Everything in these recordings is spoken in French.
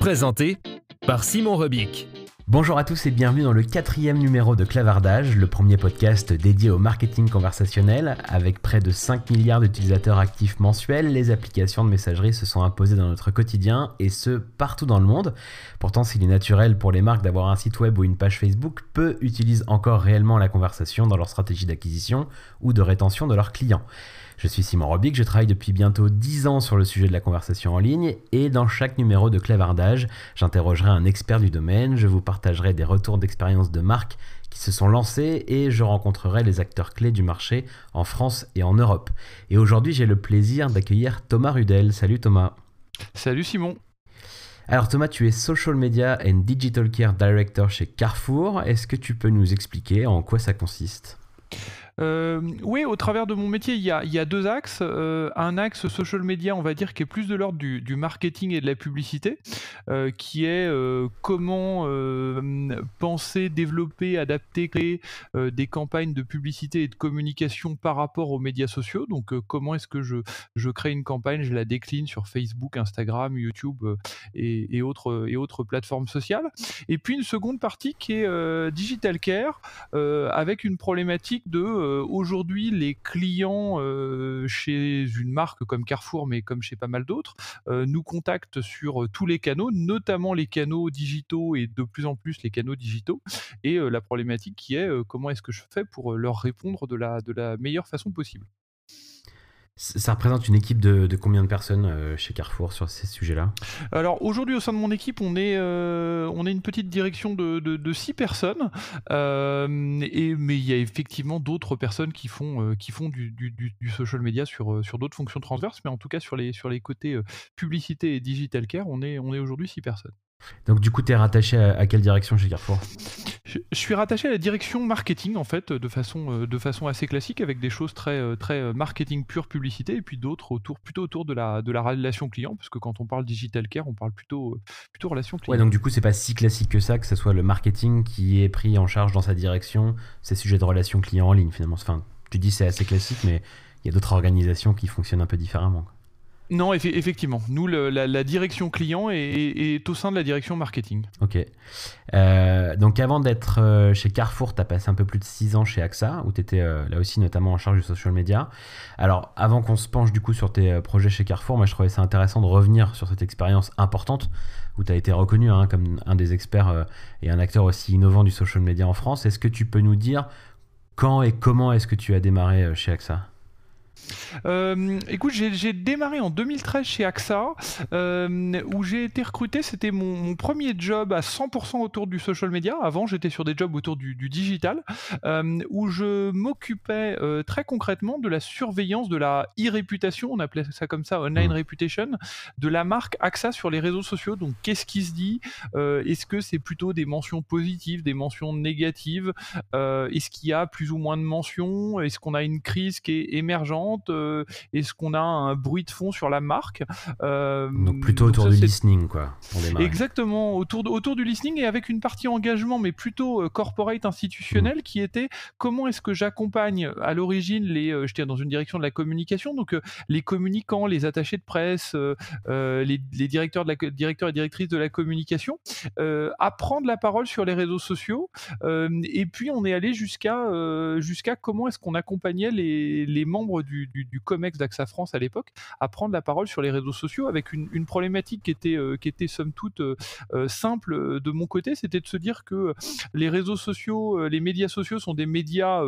Présenté par Simon Rebic. Bonjour à tous et bienvenue dans le quatrième numéro de Clavardage, le premier podcast dédié au marketing conversationnel. Avec près de 5 milliards d'utilisateurs actifs mensuels, les applications de messagerie se sont imposées dans notre quotidien et ce, partout dans le monde. Pourtant, s'il est naturel pour les marques d'avoir un site web ou une page Facebook, peu utilisent encore réellement la conversation dans leur stratégie d'acquisition ou de rétention de leurs clients. Je suis Simon Robic, je travaille depuis bientôt 10 ans sur le sujet de la conversation en ligne et dans chaque numéro de Clavardage, j'interrogerai un expert du domaine, je vous partagerai des retours d'expérience de marques qui se sont lancées et je rencontrerai les acteurs clés du marché en France et en Europe. Et aujourd'hui, j'ai le plaisir d'accueillir Thomas Rudel. Salut Thomas. Salut Simon. Alors Thomas, tu es Social Media and Digital Care Director chez Carrefour. Est-ce que tu peux nous expliquer en quoi ça consiste? Euh, oui, au travers de mon métier, il y a, deux axes. Euh, un axe social media, on va dire, qui est plus de l'ordre du, marketing et de la publicité, euh, qui est comment penser, développer, adapter, créer des campagnes de publicité et de communication par rapport aux médias sociaux. Donc, comment est-ce que je, crée une campagne, je la décline sur Facebook, Instagram, YouTube et, autres, plateformes sociales. Et puis, une seconde partie qui est Digital Care, avec une problématique de aujourd'hui, les clients euh, chez une marque comme Carrefour, mais comme chez pas mal d'autres, euh, nous contactent sur tous les canaux, notamment les canaux digitaux et de plus en plus les canaux digitaux. Et la problématique qui est comment est-ce que je fais pour leur répondre de la meilleure façon possible? Ça représente une équipe de, combien de personnes euh, chez Carrefour sur ces sujets-là? Alors aujourd'hui au sein de mon équipe on est, euh, on est une petite direction de, six personnes euh, et, mais il y a effectivement d'autres personnes qui font, qui font du, social media sur, sur d'autres fonctions transverses mais en tout cas sur les, sur les côtés publicité et digital care on est, on est aujourd'hui six personnes. Donc du coup, tu es rattaché à, quelle direction chez Carrefour? Je, suis rattaché à la direction marketing en fait, de façon, euh, de façon assez classique, avec des choses très, euh, très euh, marketing pure publicité, et puis d'autres autour, plutôt autour de la, de la relation client, parce que quand on parle digital care, on parle plutôt, plutôt relation client. Ouais, donc du coup, c'est pas si classique que ça, que ce soit le marketing qui est pris en charge dans sa direction, ces sujets de relation client en ligne finalement. Enfin, tu dis c'est assez classique, mais il y a d'autres organisations qui fonctionnent un peu différemment. Non, effectivement. Nous, la, direction client est, au sein de la direction marketing. Ok. Euh, donc, avant d'être euh, chez Carrefour, tu as passé un peu plus de 6 ans chez AXA, où tu étais euh, là aussi notamment en charge du social media. Alors, avant qu'on se penche du coup sur tes projets chez Carrefour, moi je trouvais ça intéressant de revenir sur cette expérience importante où tu as été reconnu hein, comme un des experts et un acteur aussi innovant du social media en France. Est-ce que tu peux nous dire quand et comment est-ce que tu as démarré chez AXA euh, écoute, j'ai démarré en 2013 chez AXA, euh, où j'ai été recruté. C'était mon, premier job à 100% autour du social media. Avant, j'étais sur des jobs autour du, digital, euh, où je m'occupais très concrètement de la surveillance de la e-réputation, on appelait ça comme ça, online mmh. reputation, de la marque AXA sur les réseaux sociaux. Donc, qu'est-ce qui se dit Est-ce que c'est plutôt des mentions positives, des mentions négatives Est-ce qu'il y a plus ou moins de mentions Est-ce qu'on a une crise qui est émergente euh, est-ce qu'on a un bruit de fond sur la marque euh, Donc plutôt autour du listening, quoi. Exactement, autour, autour du listening et avec une partie engagement, mais plutôt euh, corporate institutionnel, mm. qui était comment est-ce que j'accompagne à l'origine les, je tiens dans une direction de la communication, donc les communicants, les attachés de presse, les, directeurs, de la, directeurs et directrices de la communication, à prendre la parole sur les réseaux sociaux. et puis on est allé jusqu'à jusqu'à comment est-ce qu'on accompagnait les, les membres du du, du, COMEX d'AXA France à l'époque à prendre la parole sur les réseaux sociaux avec une, une problématique qui était, qui était somme toute simple de mon côté, c'était de se dire que les réseaux sociaux, les médias sociaux sont des médias,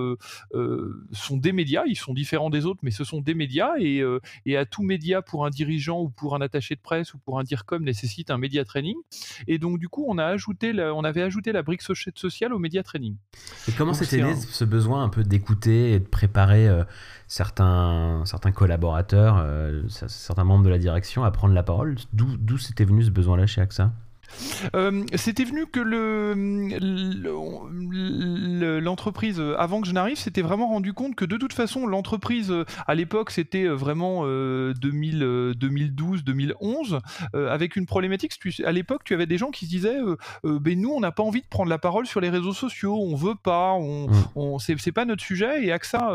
sont des médias, ils sont différents des autres, mais ce sont des médias et, et à tout média pour un dirigeant ou pour un attaché de presse ou pour un DIRCOM nécessite un média training. Et donc du coup, on a ajouté, on avait ajouté la brique sociale au média training. Et comment c'était né ce besoin un peu d'écouter et de préparer euh, certains, certains collaborateurs, euh, certains membres de la direction à prendre la parole. D'où c'était venu ce besoin-là chez AXA? Euh, c'était venu que l'entreprise, avant que je n'arrive, s'était vraiment rendu compte que de toute façon, l'entreprise, à l'époque, c'était vraiment 2012, 2011, euh, avec une problématique. À l'époque, tu avais des gens qui se disaient euh, ben nous, on n'a pas envie de prendre la parole sur les réseaux sociaux, on veut pas, on, mmh. c'est pas notre sujet. Et AXA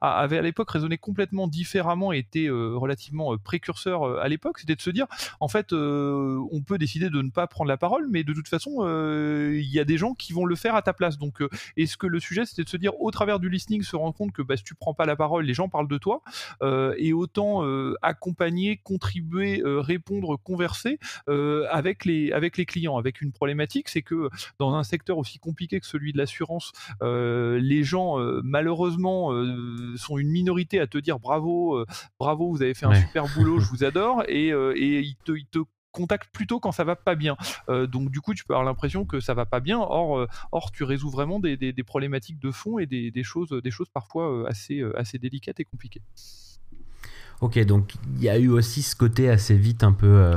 avait à l'époque raisonné complètement différemment et était relativement précurseur à l'époque. C'était de se dire, en fait, on peut décider de ne pas prendre prendre la parole, mais de toute façon, euh, il y a des gens qui vont le faire à ta place. Donc, euh, est-ce que le sujet, c'était de se dire, au travers du listening, se rendre compte que bah, si tu prends pas la parole, les gens parlent de toi, euh, et autant accompagner, contribuer, répondre, converser avec, les, avec les clients, avec une problématique, c'est que dans un secteur aussi compliqué que celui de l'assurance, les gens, malheureusement, sont une minorité à te dire bravo, bravo, vous avez fait un super boulot, je vous adore, et, et ils, te, ils te contacte plutôt quand ça va pas bien. Euh, donc du coup, tu peux avoir l'impression que ça va pas bien. Or, euh, tu résous vraiment des, problématiques de fond et des, choses, des choses parfois euh, assez, assez délicates et compliquées. Ok, donc il y a eu aussi ce côté assez vite un peu,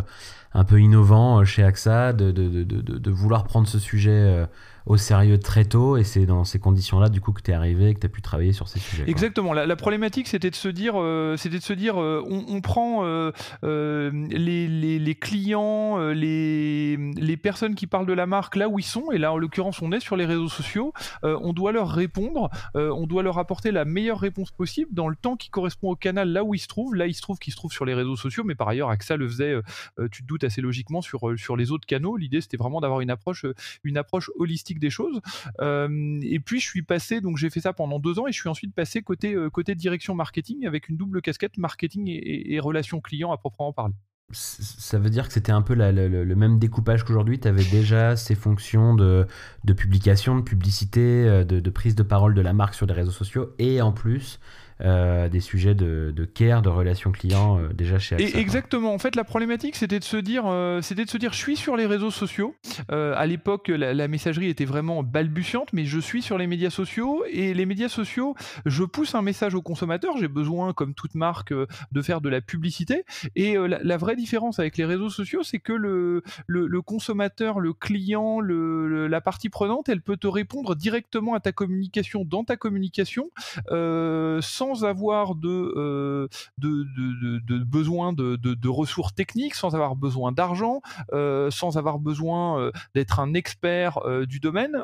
un peu innovant chez AXA de, de vouloir prendre ce sujet au sérieux très tôt et c'est dans ces conditions-là du coup que tu es arrivé que tu as pu travailler sur ces sujets. Exactement. La, problématique c'était de se dire, euh, c'était de se dire euh, on, prend euh, les, les, clients, les, les personnes qui parlent de la marque là où ils sont et là en l'occurrence on est sur les réseaux sociaux, on doit leur répondre, on doit leur apporter la meilleure réponse possible dans le temps qui correspond au canal là où ils se trouvent. Là il se trouve qu'ils se trouvent sur les réseaux sociaux mais par ailleurs AXA le faisait, tu te doutes assez logiquement sur, sur les autres canaux. L'idée c'était vraiment d'avoir une approche, une approche holistique des choses. Euh, et puis je suis passé, donc j'ai fait ça pendant deux ans et je suis ensuite passé côté, euh, direction marketing avec une double casquette marketing et, relations clients à proprement parler ça veut dire que c'était un peu le même découpage qu'aujourd'hui? Tu avais déjà ces fonctions de, de publication, de publicité, euh, de, de, prise de parole de la marque sur les réseaux sociaux et en plus euh, des sujets de, care, de relations clients euh, déjà chez AXA. exactement. En fait, la problématique, c'était de se dire, euh, c'était de se dire, je suis sur les réseaux sociaux. à l'époque, la, messagerie était vraiment balbutiante, mais je suis sur les médias sociaux et les médias sociaux, je pousse un message au consommateur. J'ai besoin, comme toute marque, de faire de la publicité. Et la, vraie différence avec les réseaux sociaux, c'est que le, le, consommateur, le client, le, la partie prenante, elle peut te répondre directement à ta communication dans ta communication sans sans avoir euh, de, de, de, besoin de, ressources techniques, sans avoir besoin d'argent, euh, sans avoir besoin euh, d'être un expert du domaine,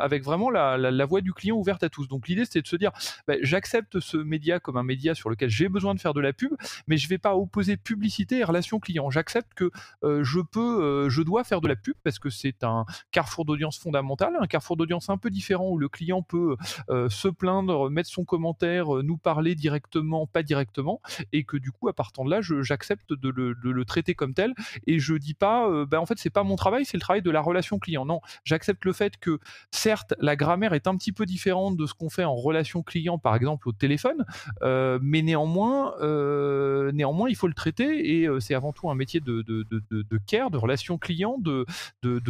avec vraiment la, la, voix du client ouverte à tous. Donc l'idée, c'est de se dire, bah, j'accepte ce média comme un média sur lequel j'ai besoin de faire de la pub, mais je ne vais pas opposer publicité et relation client. J'accepte que je peux, je dois faire de la pub parce que c'est un carrefour d'audience fondamental, un carrefour d'audience un peu différent où le client peut se plaindre, mettre son commentaire, nous parler directement, pas directement, et que du coup, à partir de là, j'accepte de, le, traiter comme tel, et je dis pas, euh, ben, en fait, c'est pas mon travail, c'est le travail de la relation client. Non, j'accepte le fait que, certes, la grammaire est un petit peu différente de ce qu'on fait en relation client, par exemple, au téléphone, euh, mais néanmoins, euh, néanmoins, il faut le traiter, et c'est avant tout un métier de, de, de, care, de relation client, de,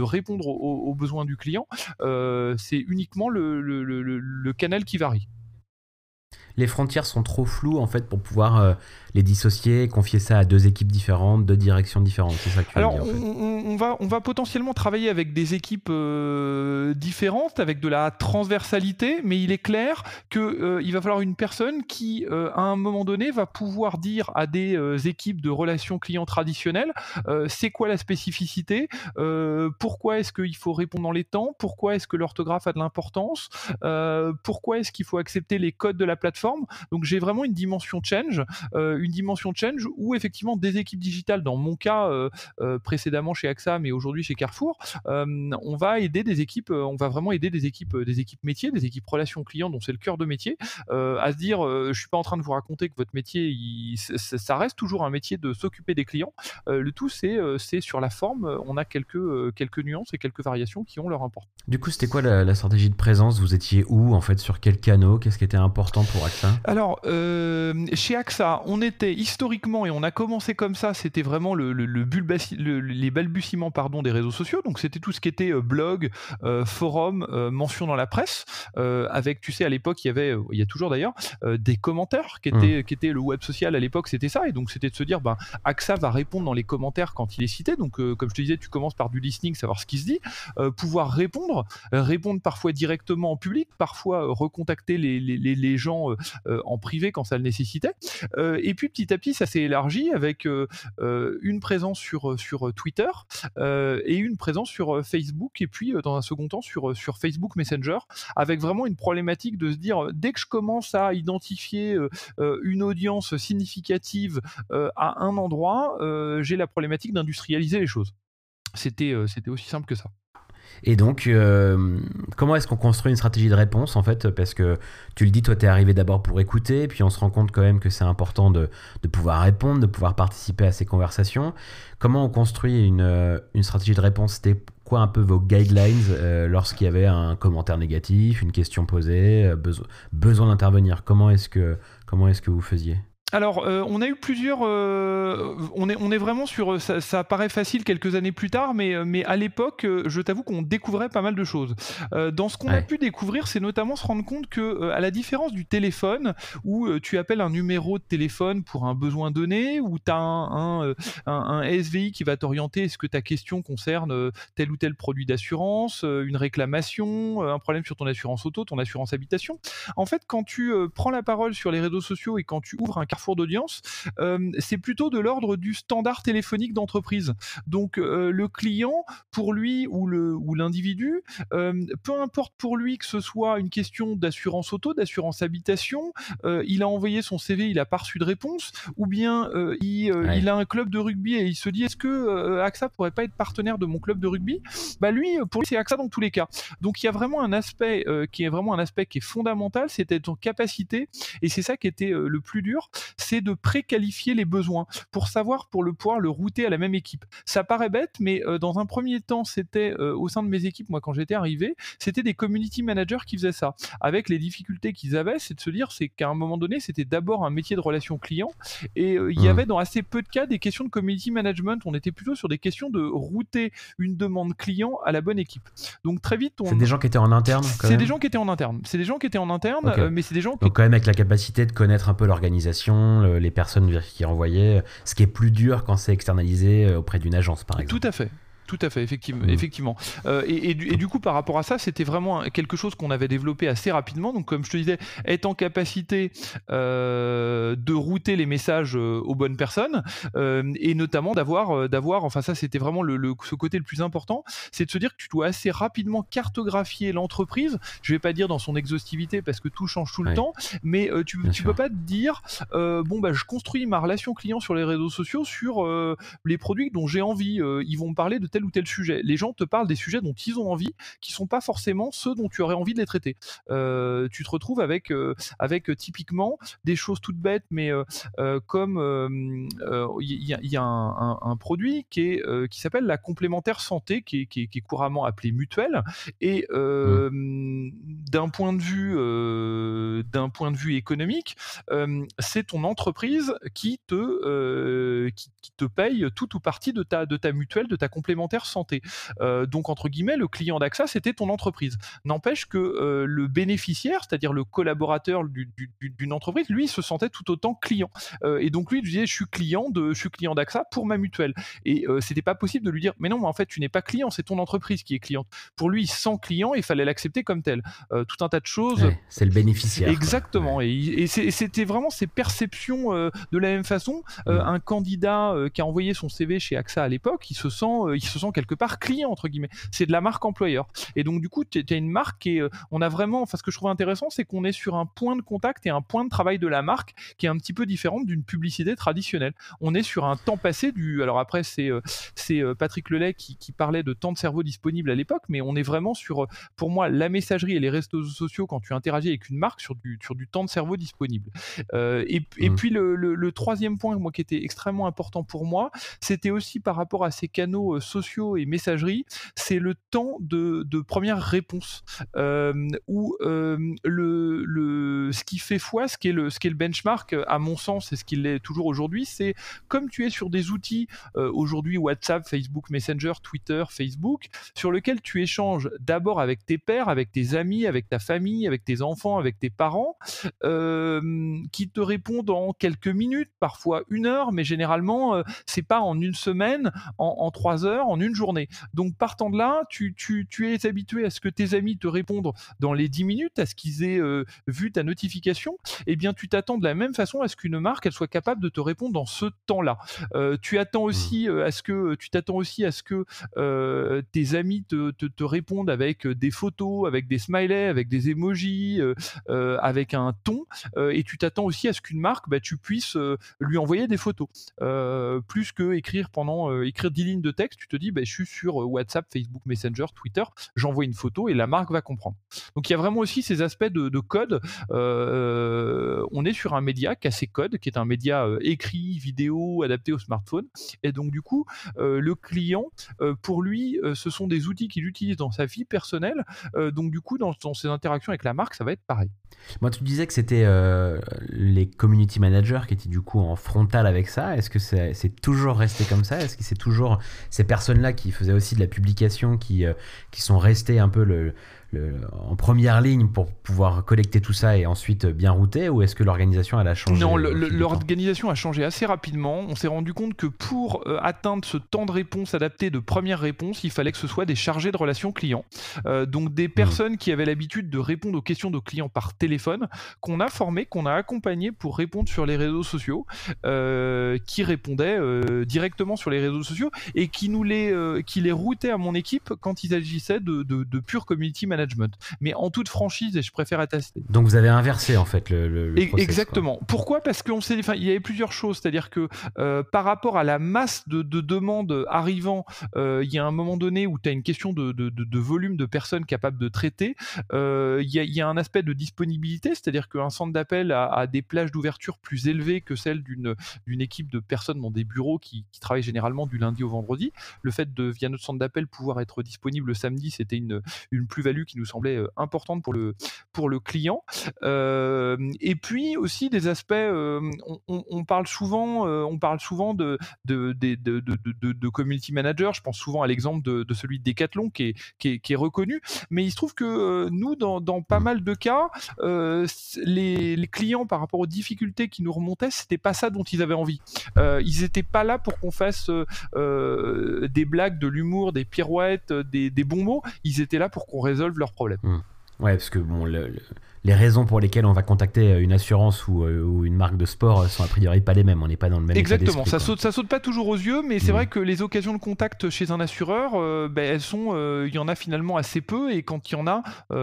répondre aux, besoins du client. c'est uniquement le, le canal qui varie les frontières sont trop floues en fait pour pouvoir euh, les dissocier, confier ça à deux équipes différentes, deux directions différentes. C'est ça que tu Alors, en fait. on, va, on va potentiellement travailler avec des équipes euh, différentes, avec de la transversalité, mais il est clair qu'il euh, il va falloir une personne qui, à un moment donné, va pouvoir dire à des équipes de relations clients traditionnelles c'est quoi la spécificité, pourquoi est-ce qu'il faut répondre dans les temps, pourquoi est-ce que l'orthographe a de l'importance, pourquoi est-ce qu'il faut accepter les codes de la plateforme plateforme. Donc j'ai vraiment une dimension change, une dimension change où effectivement des équipes digitales, dans mon cas précédemment chez AXA, mais aujourd'hui chez Carrefour, on va aider des équipes, on va vraiment aider des équipes, des équipes métiers, des équipes relations clients, dont c'est le cœur de métier, à se dire, je suis pas en train de vous raconter que votre métier, ça reste toujours un métier de s'occuper des clients. le tout, c'est sur la forme, on a quelques quelques nuances et quelques variations qui ont leur importance. Du coup, c'était quoi la, stratégie de présence? Vous étiez où en fait? Sur quel canot? Qu'est-ce qui était important pour AXA? Alors, chez AXA, on était historiquement et on a commencé comme ça. C'était vraiment le, le, les balbutiements pardon des réseaux sociaux. Donc c'était tout ce qui était blog, forum, mention dans la presse. avec, tu sais, à l'époque, il y avait, il y a toujours d'ailleurs, des commentaires qui étaient, mmh. qui étaient le web social à l'époque. C'était ça. Et donc c'était de se dire, ben, AXA va répondre dans les commentaires quand il est cité. Donc comme je te disais, tu commences par du listening, savoir ce qui se dit, pouvoir répondre, répondre parfois directement en public, parfois recontacter les, les, les gens en privé quand ça le nécessitait. et puis petit à petit, ça s'est élargi avec une présence sur, sur Twitter et une présence sur Facebook et puis dans un second temps sur, sur Facebook Messenger avec vraiment une problématique de se dire dès que je commence à identifier une audience significative à un endroit, j'ai la problématique d'industrialiser les choses. C'était aussi simple que ça. Et donc, euh, comment est-ce qu'on construit une stratégie de réponse en fait Parce que tu le dis, toi, tu es arrivé d'abord pour écouter, puis on se rend compte quand même que c'est important de, pouvoir répondre, de pouvoir participer à ces conversations. Comment on construit une, euh, stratégie de réponse? C'était quoi un peu vos guidelines euh, lorsqu'il y avait un commentaire négatif, une question posée, besoin d'intervenir? Comment est-ce que vous faisiez? Alors, euh, on a eu plusieurs. Euh, on, est, on est vraiment sur. Ça, ça, paraît facile quelques années plus tard, mais, euh, mais à l'époque, je t'avoue qu'on découvrait pas mal de choses. dans ce qu'on a pu découvrir, c'est notamment se rendre compte que, à la différence du téléphone, où tu appelles un numéro de téléphone pour un besoin donné, où tu as un, un, SVI qui va t'orienter est-ce que ta question concerne tel ou tel produit d'assurance, une réclamation, un problème sur ton assurance auto, ton assurance habitation. En fait, quand tu prends la parole sur les réseaux sociaux et quand tu ouvres un carrefour d'audience, euh, c'est plutôt de l'ordre du standard téléphonique d'entreprise. Donc euh, le client, pour lui ou le ou l'individu, euh, peu importe pour lui que ce soit une question d'assurance auto, d'assurance habitation, il a envoyé son CV, il a pas reçu de réponse, ou bien il, il, a un club de rugby et il se dit est-ce que AXA pourrait pas être partenaire de mon club de rugby? Bah lui, pour lui c'est AXA dans tous les cas. Donc il y a vraiment un aspect qui est vraiment un aspect qui est fondamental, c'était ton capacité et c'est ça qui était le plus dur, c'est de préqualifier les besoins pour savoir, pour le pouvoir le router à la même équipe. Ça paraît bête, mais euh, dans un premier temps, c'était euh, au sein de mes équipes, moi quand j'étais arrivé, c'était des community managers qui faisaient ça. Avec les difficultés qu'ils avaient, c'est de se dire, c'est qu'à un moment donné, c'était d'abord un métier de relation client et euh, il y mmh. avait dans assez peu de cas des questions de community management. On était plutôt sur des questions de router une demande client à la bonne équipe. Donc très vite, on... c'est des gens qui étaient en interne. C'est des gens qui étaient en interne. C'est des gens qui étaient en interne, mais c'est des gens qui... donc quand même avec la capacité de connaître un peu l'organisation les personnes qui renvoyaient, ce qui est plus dur quand c'est externalisé euh, auprès d'une agence, par exemple. Tout à fait. Tout à fait, effectivement. Mm. effectivement. Euh, et, du, coup, par rapport à ça, c'était vraiment quelque chose qu'on avait développé assez rapidement. Donc, comme je te disais, être en capacité euh, de router les messages euh, aux bonnes personnes et notamment d'avoir, d'avoir, enfin ça, c'était vraiment le, ce côté le plus important, c'est de se dire que tu dois assez rapidement cartographier l'entreprise. Je vais pas dire dans son exhaustivité parce que tout change tout le temps, mais tu, tu peux pas te dire, bon bah, je construis ma relation client sur les réseaux sociaux sur les produits dont j'ai envie. ils vont me parler de tel ou tel sujet. Les gens te parlent des sujets dont ils ont envie, qui sont pas forcément ceux dont tu aurais envie de les traiter. Euh, tu te retrouves avec, euh, avec euh, typiquement des choses toutes bêtes, mais comme il y, a, un, produit qui, est, qui s'appelle la complémentaire santé, qui est, qui est, couramment appelé mutuelle, et mmh. D'un point de vue d'un point de vue économique, c'est ton entreprise qui te qui, qui, te paye tout ou partie de ta de ta mutuelle, de ta complémentaire santé. Euh, donc, entre guillemets, le client d'AXA, c'était ton entreprise. N'empêche que euh, le bénéficiaire, c'est-à-dire le collaborateur d'une entreprise, lui, se sentait tout autant client. Euh, et donc, lui, disait, je suis client de, je suis client d'AXA pour ma mutuelle. Et c'était pas possible de lui dire, mais non, mais en fait, tu n'es pas client, c'est ton entreprise qui est cliente. Pour lui, sans client, il fallait l'accepter comme tel. Tout un tas de choses. c'est le bénéficiaire. Exactement. Et, c'était vraiment ces perceptions de la même façon. Mm. Un candidat qui a envoyé son CV chez AXA à l'époque, il se sent, il se se sent quelque part client entre guillemets. C'est de la marque employeur. Et donc du coup, tu as une marque et on a vraiment, enfin ce que je trouve intéressant, c'est qu'on est sur un point de contact et un point de travail de la marque qui est un petit peu différent d'une publicité traditionnelle. On est sur un temps passé du. Alors après, c'est c'est Patrick Lelay qui, qui, parlait de temps de cerveau disponible à l'époque, mais on est vraiment sur, pour moi, la messagerie et les réseaux sociaux quand tu interagis avec une marque sur du, sur du temps de cerveau disponible. et, et mmh. puis le, le, troisième point, moi, qui était extrêmement important pour moi, c'était aussi par rapport à ces canaux sociaux et messagerie, c'est le temps de, de première réponse. où le, le, ce qui fait foi, ce qui est le, ce qui est le benchmark, à mon sens, et ce qu'il est toujours aujourd'hui, c'est comme tu es sur des outils aujourd'hui WhatsApp, Facebook Messenger, Twitter, Facebook, sur lequel tu échanges d'abord avec tes pairs, avec tes amis, avec ta famille, avec tes enfants, avec tes parents, qui te répondent en quelques minutes, parfois une heure, mais généralement, c'est pas en une semaine, en, trois heures, en une journée. Donc partant de là, tu, tu, tu, es habitué à ce que tes amis te répondent dans les dix minutes, à ce qu'ils aient vu ta notification, eh bien tu t'attends de la même façon à ce qu'une marque elle soit capable de te répondre dans ce temps-là. tu attends mmh. aussi à ce que tu t'attends aussi à ce que tes amis te, te, répondent avec des photos, avec des smileys, avec des emojis, avec un ton, et tu t'attends aussi à ce qu'une marque, bah, tu puisses lui envoyer des photos, plus que écrire pendant écrire 10 lignes de texte. Tu te dis, bah, je suis sur WhatsApp, Facebook Messenger, Twitter, j'envoie une photo et la marque va comprendre. Donc il y a vraiment aussi ces aspects de, de code. on est sur un média qui a ses codes, qui est un média écrit, vidéo, adapté au smartphone, et donc du coup, le client, pour lui, ce sont des outils qu'il utilise dans sa vie personnelle. donc du coup, dans, ses interactions avec la marque, ça va être pareil. Moi, tu disais que c'était les community managers qui étaient du coup en frontal avec ça. Est-ce que c'est toujours resté comme ça? Est-ce que c'est toujours ces personnes-là qui faisaient aussi de la publication, qui, qui sont restées un peu le, en première ligne pour pouvoir collecter tout ça et ensuite bien router ou est-ce que l'organisation a changé Non, l'organisation a changé assez rapidement. On s'est rendu compte que pour euh, atteindre ce temps de réponse adapté de première réponse, il fallait que ce soit des chargés de relations clients. Euh, donc des hmm. personnes qui avaient l'habitude de répondre aux questions de clients par téléphone, qu'on a formées, qu'on a accompagnées pour répondre sur les réseaux sociaux, euh, qui répondaient directement sur les réseaux sociaux et qui nous les, qui les routaient à mon équipe quand il s'agissait de, de, de pure community management mais en toute franchise, et je préfère attester. Donc vous avez inversé en fait le. Exactement. Pourquoi? Parce qu'on enfin, il y avait plusieurs choses, c'est-à-dire que euh, par rapport à la masse de, demandes arrivant, euh, il y a un moment donné où tu as une question de, de, volume de personnes capables de traiter. Euh, il y, a un aspect de disponibilité, c'est-à-dire qu'un centre d'appel a, des plages d'ouverture plus élevées que celles d'une d'une équipe de personnes dans des bureaux qui, qui, travaillent généralement du lundi au vendredi. Le fait de via notre centre d'appel pouvoir être disponible le samedi, c'était une, une plus-value qui nous semblait importante pour le, pour le client. Et puis aussi des aspects, on, parle souvent, on parle souvent de, de, de, de, community manager. Je pense souvent à l'exemple de, celui de Decathlon qui est, qui est, reconnu. Mais il se trouve que nous, dans, pas mal de cas, les, les, clients, par rapport aux difficultés qui nous remontaient, c'était pas ça dont ils avaient envie. ils n'étaient pas là pour qu'on fasse des blagues, de l'humour, des pirouettes, des, des bons mots. Ils étaient là pour qu'on résolve leurs problèmes. Hmm. Ouais, parce que bon, les raisons pour lesquelles on va contacter euh, une assurance euh, ou, une marque de sport sont a priori pas les mêmes. On n'est pas dans le même Exactement. ça saute, ça saute pas toujours aux yeux, mais c'est hmm. vrai que les occasions de contact chez un assureur, euh, ben, elles sont, il y en a finalement assez peu. Et quand il y en a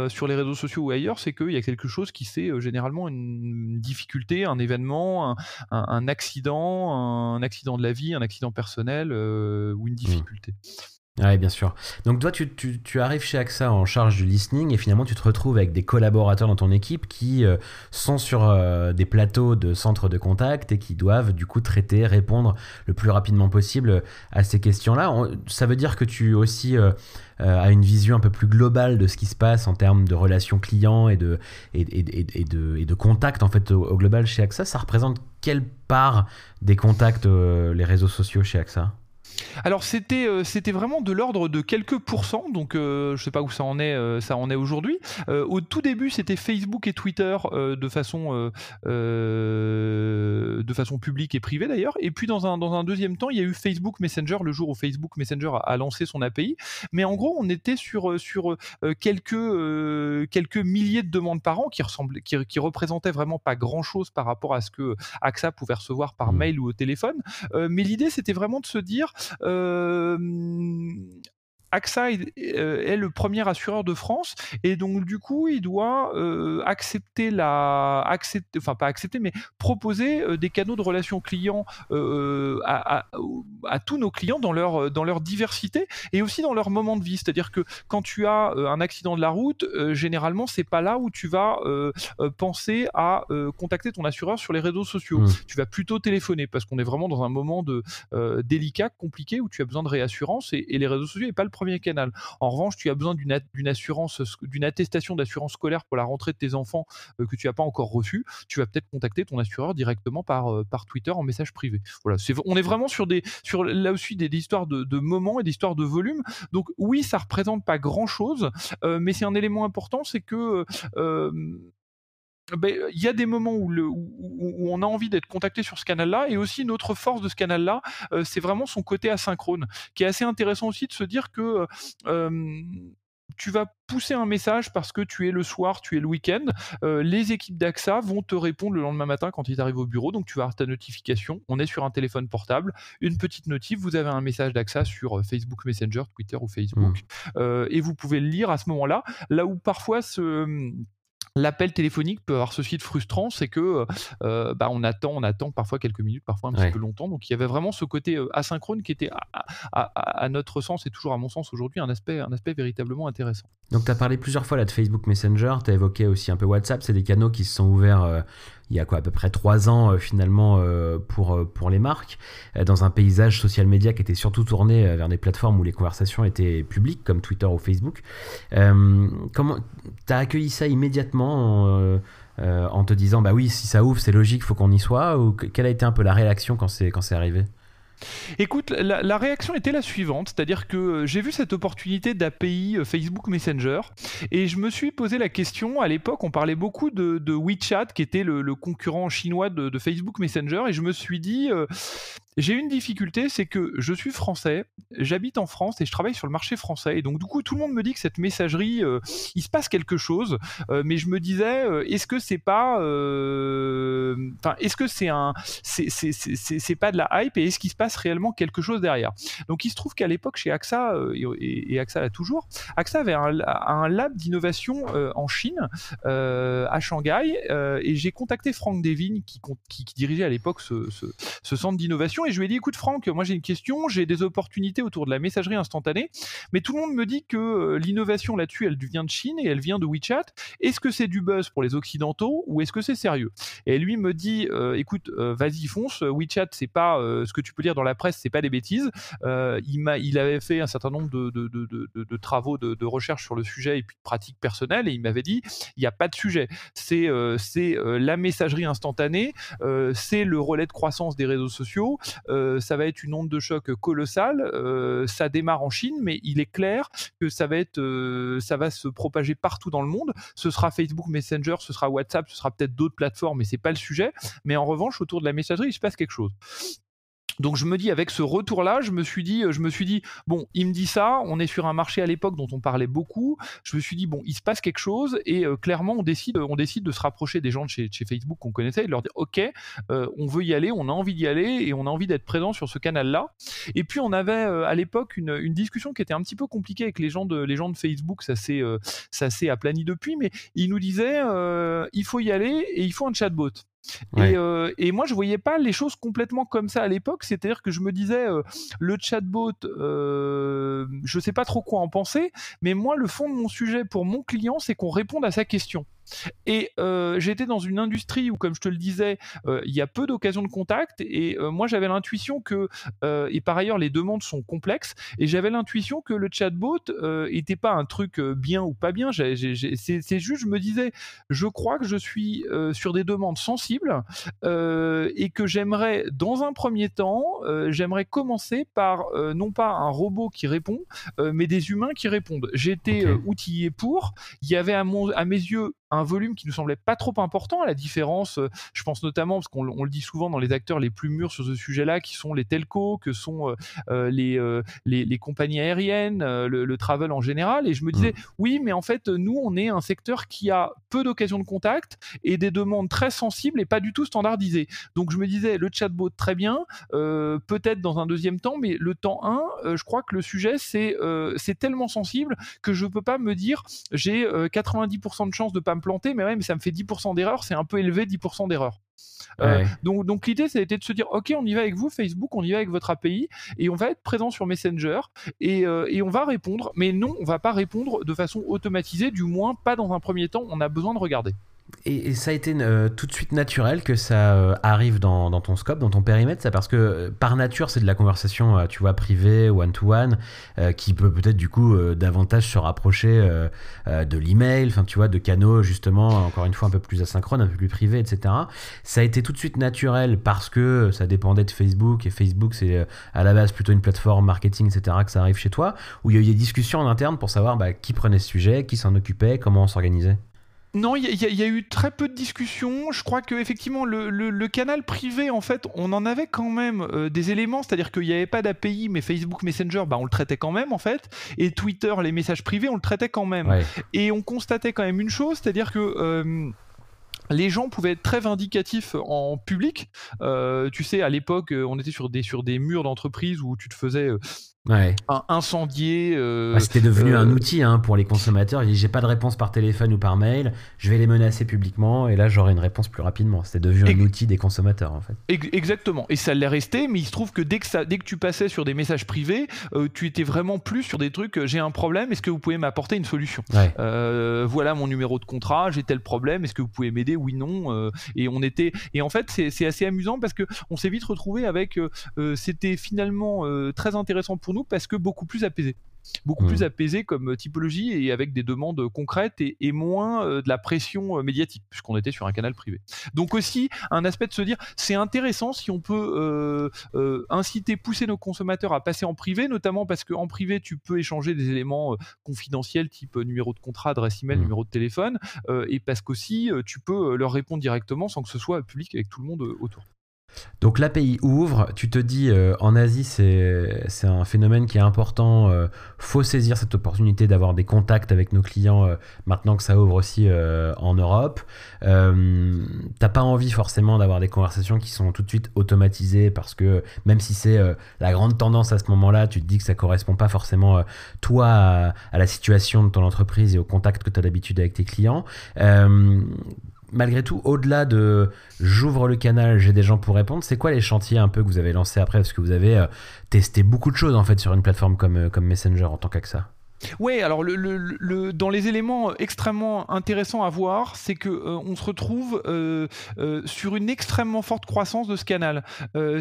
sur les réseaux sociaux ou ailleurs, c'est qu'il y a quelque chose qui c'est généralement une difficulté, un événement, un, accident, un accident de la vie, un accident personnel ou une hmm. difficulté. Oui, bien sûr. Donc toi, tu, tu, arrives chez AXA en charge du listening et finalement, tu te retrouves avec des collaborateurs dans ton équipe qui euh, sont sur euh, des plateaux de centres de contact et qui doivent du coup traiter, répondre le plus rapidement possible à ces questions-là. Ça veut dire que tu aussi euh, as une vision un peu plus globale de ce qui se passe en termes de relations clients et de, et, et, et de, et de contact en fait au, au, global chez AXA. Ça représente quelle part des contacts, les réseaux sociaux chez AXA alors c'était euh, c'était vraiment de l'ordre de quelques pourcents, donc euh, je sais pas où ça en est euh, ça en est aujourd'hui. au tout début c'était Facebook et Twitter de façon de façon publique et privée d'ailleurs. Et puis dans un dans un deuxième temps il y a eu Facebook Messenger le jour où Facebook Messenger a, lancé son API. Mais en gros on était sur sur quelques quelques milliers de demandes par an qui ressemblaient qui, qui représentaient vraiment pas grand chose par rapport à ce que AXA pouvait recevoir par mmh. mail ou au téléphone. mais l'idée c'était vraiment de se dire euh, AXA euh, est, le premier assureur de France et donc du coup il doit euh, accepter la accepter enfin pas accepter mais proposer euh, des canaux de relations clients à, tous nos clients dans leur dans leur diversité et aussi dans leur moment de vie. C'est-à-dire que quand tu as un accident de la route généralement c'est pas là où tu vas penser à contacter ton assureur sur les réseaux sociaux. Mmh. tu vas plutôt téléphoner parce qu'on est vraiment dans un moment de délicat compliqué où tu as besoin de réassurance et, et les réseaux sociaux n'est pas le premier canal. En revanche, tu as besoin d'une assurance, d'une attestation d'assurance scolaire pour la rentrée de tes enfants euh, que tu n'as pas encore reçue. Tu vas peut-être contacter ton assureur directement par, euh, Twitter en message privé. Voilà, on est vraiment sur des, sur là aussi des, histoires de, moments et des de volume. Donc oui, ça représente pas grand chose, euh, mais c'est un élément important, c'est que ben, il y a des moments où, on a envie d'être contacté sur ce canal-là, et aussi une autre force de ce canal-là, euh, c'est vraiment son côté asynchrone, qui est assez intéressant aussi de se dire que euh, tu vas pousser un message parce que tu es le soir, tu es le week-end. Euh, les équipes d'AXA vont te répondre le lendemain matin quand ils arrivent au bureau. Donc tu vas avoir ta notification. On est sur un téléphone portable, une petite notif. Vous avez un message d'AXA sur Facebook Messenger, Twitter ou Facebook. Mmh. et vous pouvez le lire à ce moment-là. Là où parfois ce L'appel téléphonique peut avoir ceci de frustrant, c'est que euh, bah, on attend, on attend parfois quelques minutes, parfois un petit peu longtemps. Donc il y avait vraiment ce côté euh, asynchrone qui était, à, notre sens et toujours à mon sens aujourd'hui, un aspect, un aspect véritablement intéressant. Donc tu as parlé plusieurs fois là de Facebook Messenger, tu as évoqué aussi un peu WhatsApp, c'est des canaux qui se sont ouverts euh, il y a quoi à peu près trois ans euh, finalement euh, pour, euh, pour les marques, dans un paysage social media qui était surtout tourné vers des plateformes où les conversations étaient publiques comme Twitter ou Facebook. comment tu as accueilli ça immédiatement en, te disant bah oui si ça ouvre c'est logique faut qu'on y soit ou quelle a été un peu la réaction quand c'est quand c'est arrivé? Écoute, la, réaction était la suivante, c'est-à-dire que euh, j'ai vu cette opportunité d'API euh, Facebook Messenger et je me suis posé la question, à l'époque on parlait beaucoup de, WeChat qui était le, concurrent chinois de, Facebook Messenger et je me suis dit, euh, j'ai une difficulté, c'est que je suis français, j'habite en France et je travaille sur le marché français. Et donc, du coup, tout le monde me dit que cette messagerie, euh, il se passe quelque chose. Euh, mais je me disais, euh, est-ce que c'est pas. Est-ce que c'est un. C'est pas de la hype et est-ce qu'il se passe réellement quelque chose derrière? Donc, il se trouve qu'à l'époque, chez AXA, et, AXA l'a toujours, AXA avait un, lab d'innovation en Chine, à Shanghai. et j'ai contacté Franck Devine, qui, qui, dirigeait à l'époque ce, ce centre d'innovation et je lui ai dit écoute Franck, moi j'ai une question, j'ai des opportunités autour de la messagerie instantanée, mais tout le monde me dit que euh, l'innovation là-dessus elle vient de Chine et elle vient de WeChat. Est-ce que c'est du buzz pour les occidentaux ou est-ce que c'est sérieux? Et lui me dit euh, écoute, euh, vas-y fonce, WeChat c'est pas ce que tu peux lire dans la presse, c'est pas des bêtises. il avait fait un certain nombre de, travaux de, recherche sur le sujet et puis de pratiques personnelles et il m'avait dit il n'y a pas de sujet, c'est la messagerie instantanée, c'est le relais de croissance des réseaux sociaux, ça va être une onde de choc colossale. Euh, ça démarre en Chine, mais il est clair que ça va être, euh, ça va se propager partout dans le monde. Ce sera Facebook Messenger, ce sera WhatsApp, ce sera peut-être d'autres plateformes, mais c'est pas le sujet. Mais en revanche, autour de la messagerie, il se passe quelque chose donc je me dis avec ce retour là je me suis dit je me suis dit bon il me dit ça on est sur un marché à l'époque dont on parlait beaucoup. Je me suis dit bon il se passe quelque chose et euh, clairement on décide on décide de se rapprocher des gens de chez, Facebook qu'on connaissait et de leur dire ok euh, on veut y aller on a envie d'y aller et on a envie d'être présent sur ce canal là et puis on avait euh, à l'époque une, une, discussion qui était un petit peu compliquée avec les gens de les gens de Facebook. Ça s'est ça s'est aplani depuis mais ils nous disaient il faut y aller et il faut un chatbot euh, et, moi, je voyais pas les choses complètement comme ça à l'époque. C'est-à-dire que je me disais, euh, le chatbot, euh, je sais pas trop quoi en penser, mais moi, le fond de mon sujet pour mon client, c'est qu'on réponde à sa question. Et euh, j'étais dans une industrie où, comme je te le disais, euh, il y a peu d'occasions de contact. Et euh, moi, j'avais l'intuition que, et par ailleurs, les demandes sont complexes. Et j'avais l'intuition que le chatbot n'était pas un truc bien ou pas bien. C'est juste, je me disais, je crois que je suis sur des demandes sensibles et que j'aimerais, dans un premier temps, j'aimerais commencer par non pas un robot qui répond, mais des humains qui répondent. J'étais outillé pour. Il y avait à, mon, à mes yeux un volume qui nous semblait pas trop important, à la différence, je pense notamment, parce qu'on le dit souvent dans les acteurs les plus mûrs sur ce sujet-là, qui sont les telcos, que sont les, les, compagnies aériennes, le, travel en général. Et je me disais, mmh. oui, mais en fait, nous, on est un secteur qui a peu d'occasions de contact et des demandes très sensibles et pas du tout standardisées. Donc je me disais, le chatbot, très bien, peut-être dans un deuxième temps, mais le temps 1, je crois que le sujet, c'est c'est tellement sensible que je peux pas me dire, j'ai 90% de chance de pas me planter, mais ouais, mais ça me fait 10% d'erreur, c'est un peu élevé 10% d'erreur. Euh, donc, donc l'idée, ça a été de se dire, ok, on y va avec vous, Facebook, on y va avec votre API, et on va être présent sur Messenger, et, euh, et on va répondre. Mais non, on va pas répondre de façon automatisée, du moins pas dans un premier temps. On a besoin de regarder. Et, ça a été euh, tout de suite naturel que ça euh, arrive dans, ton scope, dans ton périmètre, ça parce que euh, par nature c'est de la conversation, tu vois, privée, one-to-one, qui peut peut-être du coup davantage se rapprocher de l'email, enfin tu vois, de canaux justement, encore une fois un peu plus asynchrone, un peu plus privé, etc. Ça a été tout de suite naturel parce que ça dépendait de Facebook et Facebook c'est à la base plutôt une plateforme marketing, etc. que ça arrive chez toi, où il y a eu des discussions en interne pour savoir bah, qui prenait ce sujet, qui s'en occupait, comment on s'organisait. Non, il y, a eu très peu de discussions. Je crois que effectivement le, canal privé, en fait, on en avait quand même euh, des éléments, c'est-à-dire qu'il n'y avait pas d'API, mais Facebook Messenger, bah, on le traitait quand même, en fait. Et Twitter, les messages privés, on le traitait quand même. Et on constatait quand même une chose, c'est-à-dire que euh, les gens pouvaient être très vindicatifs en public. Euh, tu sais, à l'époque, on était sur des, sur des murs d'entreprise où tu te faisais Ouais. Incendié. Euh, bah, C'était devenu un euh, outil hein, pour les consommateurs. J'ai pas de réponse par téléphone ou par mail, je vais les menacer publiquement et là j'aurai une réponse plus rapidement. C'était devenu un outil des consommateurs en fait. Exactement. Et ça l'est resté, mais il se trouve que dès que, ça, dès que tu passais sur des messages privés, euh, tu étais vraiment plus sur des trucs j'ai un problème, est-ce que vous pouvez m'apporter une solution? Voilà mon numéro de contrat, j'ai tel problème, est-ce que vous pouvez m'aider? Oui, non. et on était. Et en fait, c'est assez amusant parce que on s'est vite retrouvé avec. C'était finalement très intéressant pour nous parce que beaucoup plus apaisé beaucoup plus mmh. apaisé comme typologie et avec des demandes concrètes et, moins euh, de la pression euh, médiatique puisqu'on était sur un canal privé. Donc aussi un aspect de se dire c'est intéressant si on peut euh, inciter, pousser nos consommateurs à passer en privé, notamment parce qu'en privé tu peux échanger des éléments confidentiels type numéro de contrat, adresse email, mmh. numéro de téléphone et parce qu'aussi tu peux leur répondre directement sans que ce soit public avec tout le monde autour. Donc l'API ouvre, tu te dis euh, en Asie c'est un phénomène qui est important, euh, faut saisir cette opportunité d'avoir des contacts avec nos clients euh, maintenant que ça ouvre aussi en Europe. T'as pas envie forcément d'avoir des conversations qui sont tout de suite automatisées parce que même si c'est la grande tendance à ce moment-là, tu te dis que ça correspond pas forcément toi à, à, la situation de ton entreprise et au contact que tu as d'habitude avec tes clients malgré tout, au-delà de j'ouvre le canal, j'ai des gens pour répondre, c'est quoi les chantiers un peu que vous avez lancés après? Parce que vous avez euh, testé beaucoup de choses en fait sur une plateforme comme, euh, comme Messenger en tant qu'AXA. Oui, alors le, dans les éléments extrêmement intéressants à voir, c'est que euh, on se retrouve euh, euh, sur une extrêmement forte croissance de ce canal.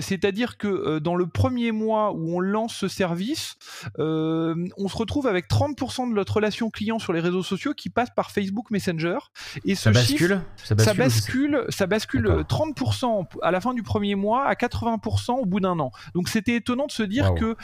C'est-à-dire que dans le premier mois où on lance ce service, on se retrouve avec 30% de notre relation client sur les réseaux sociaux qui passe par Facebook Messenger. Et ça, bascule, ça bascule Ça bascule, 30% à la fin du premier mois à 80% au bout d'un an. Donc c'était étonnant de se dire que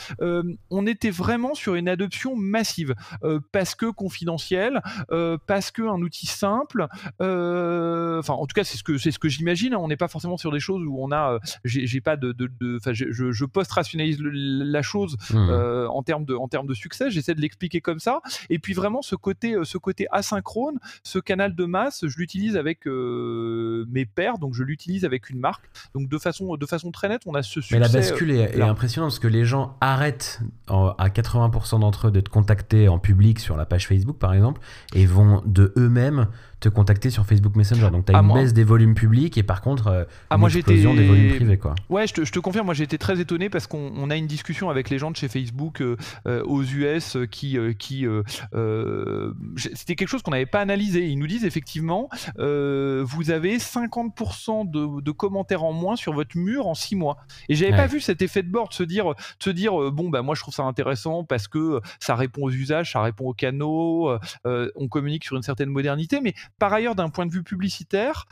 on était vraiment sur une adoption massive. Euh, parce que confidentiel, euh, parce que un outil simple. Euh, enfin, en tout cas, c'est ce que c'est ce que j'imagine. Hein. On n'est pas forcément sur des choses où on a, j'ai pas de, enfin, je, je post-rationalise la chose mmh. en termes de en termes de succès. J'essaie de l'expliquer comme ça. Et puis vraiment ce côté ce côté asynchrone, ce canal de masse, je l'utilise avec mes pairs, donc je l'utilise avec une marque. Donc de façon de façon très nette, on a ce succès. Mais la bascule est, impressionnante parce que les gens arrêtent à 80% d'entre eux d'être contactés en public sur la page Facebook par exemple et vont de eux-mêmes te contacter sur Facebook Messenger. Donc tu as ah, une baisse des volumes publics et par contre euh, ah, une explosion des volumes privés. Quoi. Ouais, je te, je te confirme, moi j'ai été très étonné parce qu'on a une discussion avec les gens de chez Facebook euh, euh, aux US qui. qui C'était quelque chose qu'on n'avait pas analysé. Ils nous disent effectivement, vous avez 50% de, de, commentaires en moins sur votre mur en 6 mois. Et j'avais pas vu cet effet de bord de se dire, se dire bon, bah moi je trouve ça intéressant parce que ça répond aux usages, ça répond aux canaux, on communique sur une certaine modernité, mais Par ailleurs, d'un point de vue publicitaire,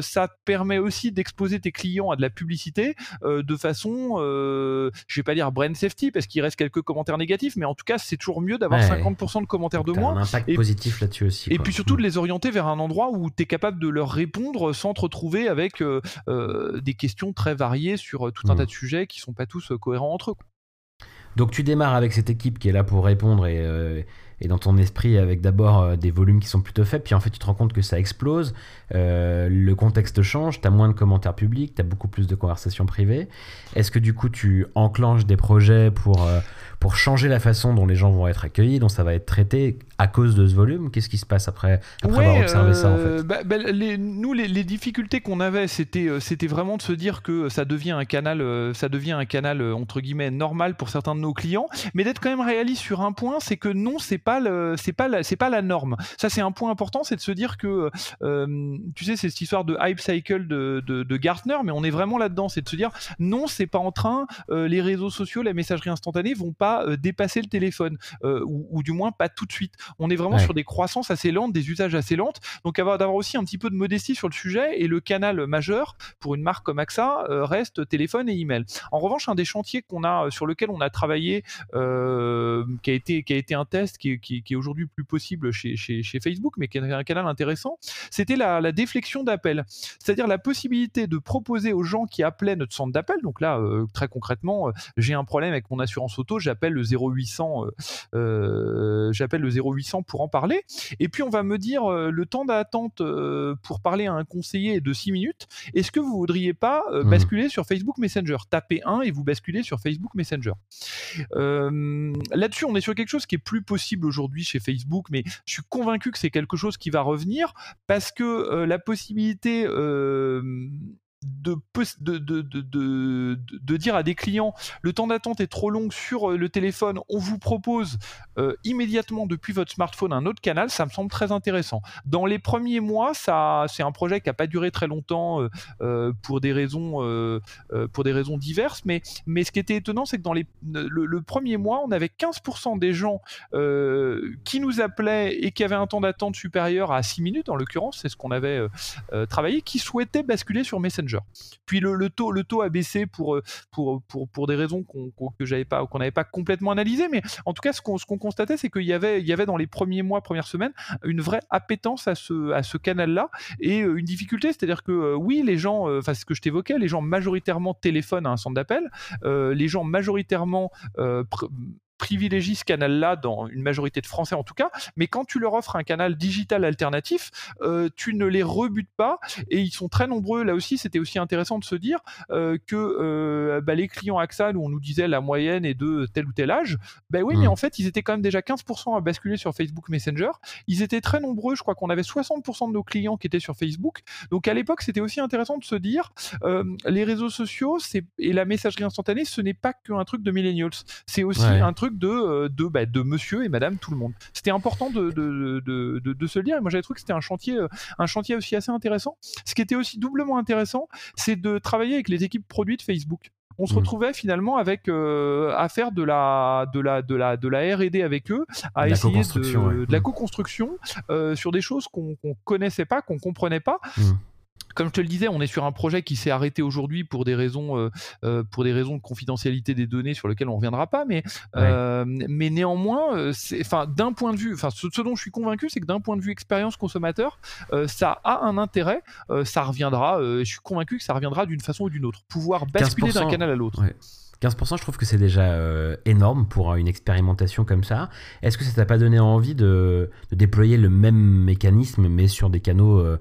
ça te permet aussi d'exposer tes clients à de la publicité de façon, je vais pas dire brand safety parce qu'il reste quelques commentaires négatifs, mais en tout cas, c'est toujours mieux d'avoir 50% de commentaires de moins. un impact positif là-dessus aussi. Et puis surtout de les orienter vers un endroit où tu es capable de leur répondre sans te retrouver avec des questions très variées sur tout un mm. tas de sujets qui sont pas tous cohérents entre eux. Donc tu démarres avec cette équipe qui est là pour répondre et, euh, dans ton esprit avec d'abord euh, des volumes qui sont plutôt faibles, puis en fait tu te rends compte que ça explose, euh, le contexte change, tu as moins de commentaires publics, tu as beaucoup plus de conversations privées. Est-ce que du coup tu enclenches des projets pour, pour changer la façon dont les gens vont être accueillis, dont ça va être traité? À cause de ce volume Qu'est-ce qui se passe après, après avoir observé ça en fait bah, bah, Nous, les, difficultés qu'on avait, c'était, c'était vraiment de se dire que ça devient un canal, ça devient un canal entre guillemets normal pour certains de nos clients, mais d'être quand même réaliste sur un point, c'est que non, c'est pas le, c'est pas la, c'est pas la norme. Ça, c'est un point important, c'est de se dire que, euh, tu sais, c'est cette histoire de hype cycle de, de, Gartner, mais on est vraiment là-dedans, c'est de se dire non, c'est pas en train, euh, les réseaux sociaux, la messagerie instantanée vont pas euh, dépasser le téléphone, ou, du moins pas tout de suite. On est vraiment sur des croissances assez lentes, des usages assez lentes, donc avoir d'avoir aussi un petit peu de modestie sur le sujet et le canal majeur pour une marque comme AXA reste téléphone et email. En revanche, un des chantiers qu'on a sur lequel on a travaillé euh, qui, a été, qui a été un test qui, est aujourd'hui plus possible chez, chez, Facebook, mais qui est un canal intéressant, c'était la, déflexion d'appel. C'est-à-dire la possibilité de proposer aux gens qui appelaient notre centre d'appel, donc là, euh, très concrètement, euh, j'ai un problème avec mon assurance auto, j'appelle le 0800, j'appelle le 0800 pour en parler, et puis on va me dire le temps d'attente pour parler à un conseiller est de 6 minutes, est-ce que vous voudriez pas mmh. basculer sur Facebook Messenger? Tapez 1 et vous basculez sur Facebook Messenger. Euh, là-dessus, on est sur quelque chose qui est plus possible aujourd'hui chez Facebook, mais je suis convaincu que c'est quelque chose qui va revenir parce que euh, la possibilité euh, de, de, de, de, dire à des clients le temps d'attente est trop long sur euh, le téléphone, on vous propose euh, immédiatement depuis votre smartphone un autre canal, ça me semble très intéressant. Dans les premiers mois, c'est un projet qui n'a pas duré très longtemps euh, pour, des raisons, pour des raisons diverses, mais, mais ce qui était étonnant, c'est que dans les, le, premier mois, on avait 15% des gens qui nous appelaient et qui avaient un temps d'attente supérieur à 6 minutes, en l'occurrence, c'est ce qu'on avait travaillé, qui souhaitaient basculer sur Messenger. Puis le, taux, le taux a baissé pour, euh, des raisons qu'on pas, n'avait pas complètement analysées, mais en tout cas, ce qu'on constatait, c'est qu'il y avait, dans les premiers mois, premières semaines, une vraie appétence à ce, à ce canal-là et euh, une difficulté, c'est-à-dire que euh, oui, les gens, enfin ce que je t'évoquais, les gens majoritairement téléphonent à un centre d'appel, les gens majoritairement privilégient ce canal-là dans une majorité de Français en tout cas, mais quand tu leur offres un canal digital alternatif, euh, tu ne les rebutes pas et ils sont très nombreux. Là aussi, c'était aussi intéressant de se dire euh, que euh, bah, les clients AXA, où on nous disait la moyenne est de tel ou tel âge, ben oui, mais mmh. en fait, ils étaient quand même déjà 15% à basculer sur Facebook Messenger. Ils étaient très nombreux, je crois qu'on avait 60% de nos clients qui étaient sur Facebook. Donc à l'époque, c'était aussi intéressant de se dire les réseaux sociaux et la messagerie instantanée, ce n'est pas qu'un truc de millennials, c'est aussi un truc de, euh, de, bah, de monsieur et madame tout le monde. C'était important de, de, de, de, se le dire. Et moi, j'avais trouvé que c'était un chantier, euh, un chantier aussi assez intéressant. Ce qui était aussi doublement intéressant, c'est de travailler avec les équipes produits de Facebook on se mmh. retrouvait finalement avec euh, à faire de la de la de la de la R&D avec eux, à essayer de, de, la mmh. co-construction sur des choses qu'on qu'on connaissait pas, qu'on comprenait pas. Mmh comme je te le disais, on est sur un projet qui s'est arrêté aujourd'hui pour des raisons, euh, euh, pour des raisons de confidentialité des données sur lesquelles on reviendra pas, mais, euh, mais néanmoins, enfin, d'un point de vue, enfin, ce, dont je suis convaincu, c'est que d'un point de vue expérience consommateur, ça a un intérêt, ça reviendra. je suis convaincu que ça reviendra d'une façon ou d'une autre, pouvoir basculer d'un canal à l'autre. 15%, je trouve que c'est déjà énorme pour une expérimentation comme ça. Est-ce que ça t'a pas donné envie de, de, déployer le même mécanisme, mais sur des canaux euh,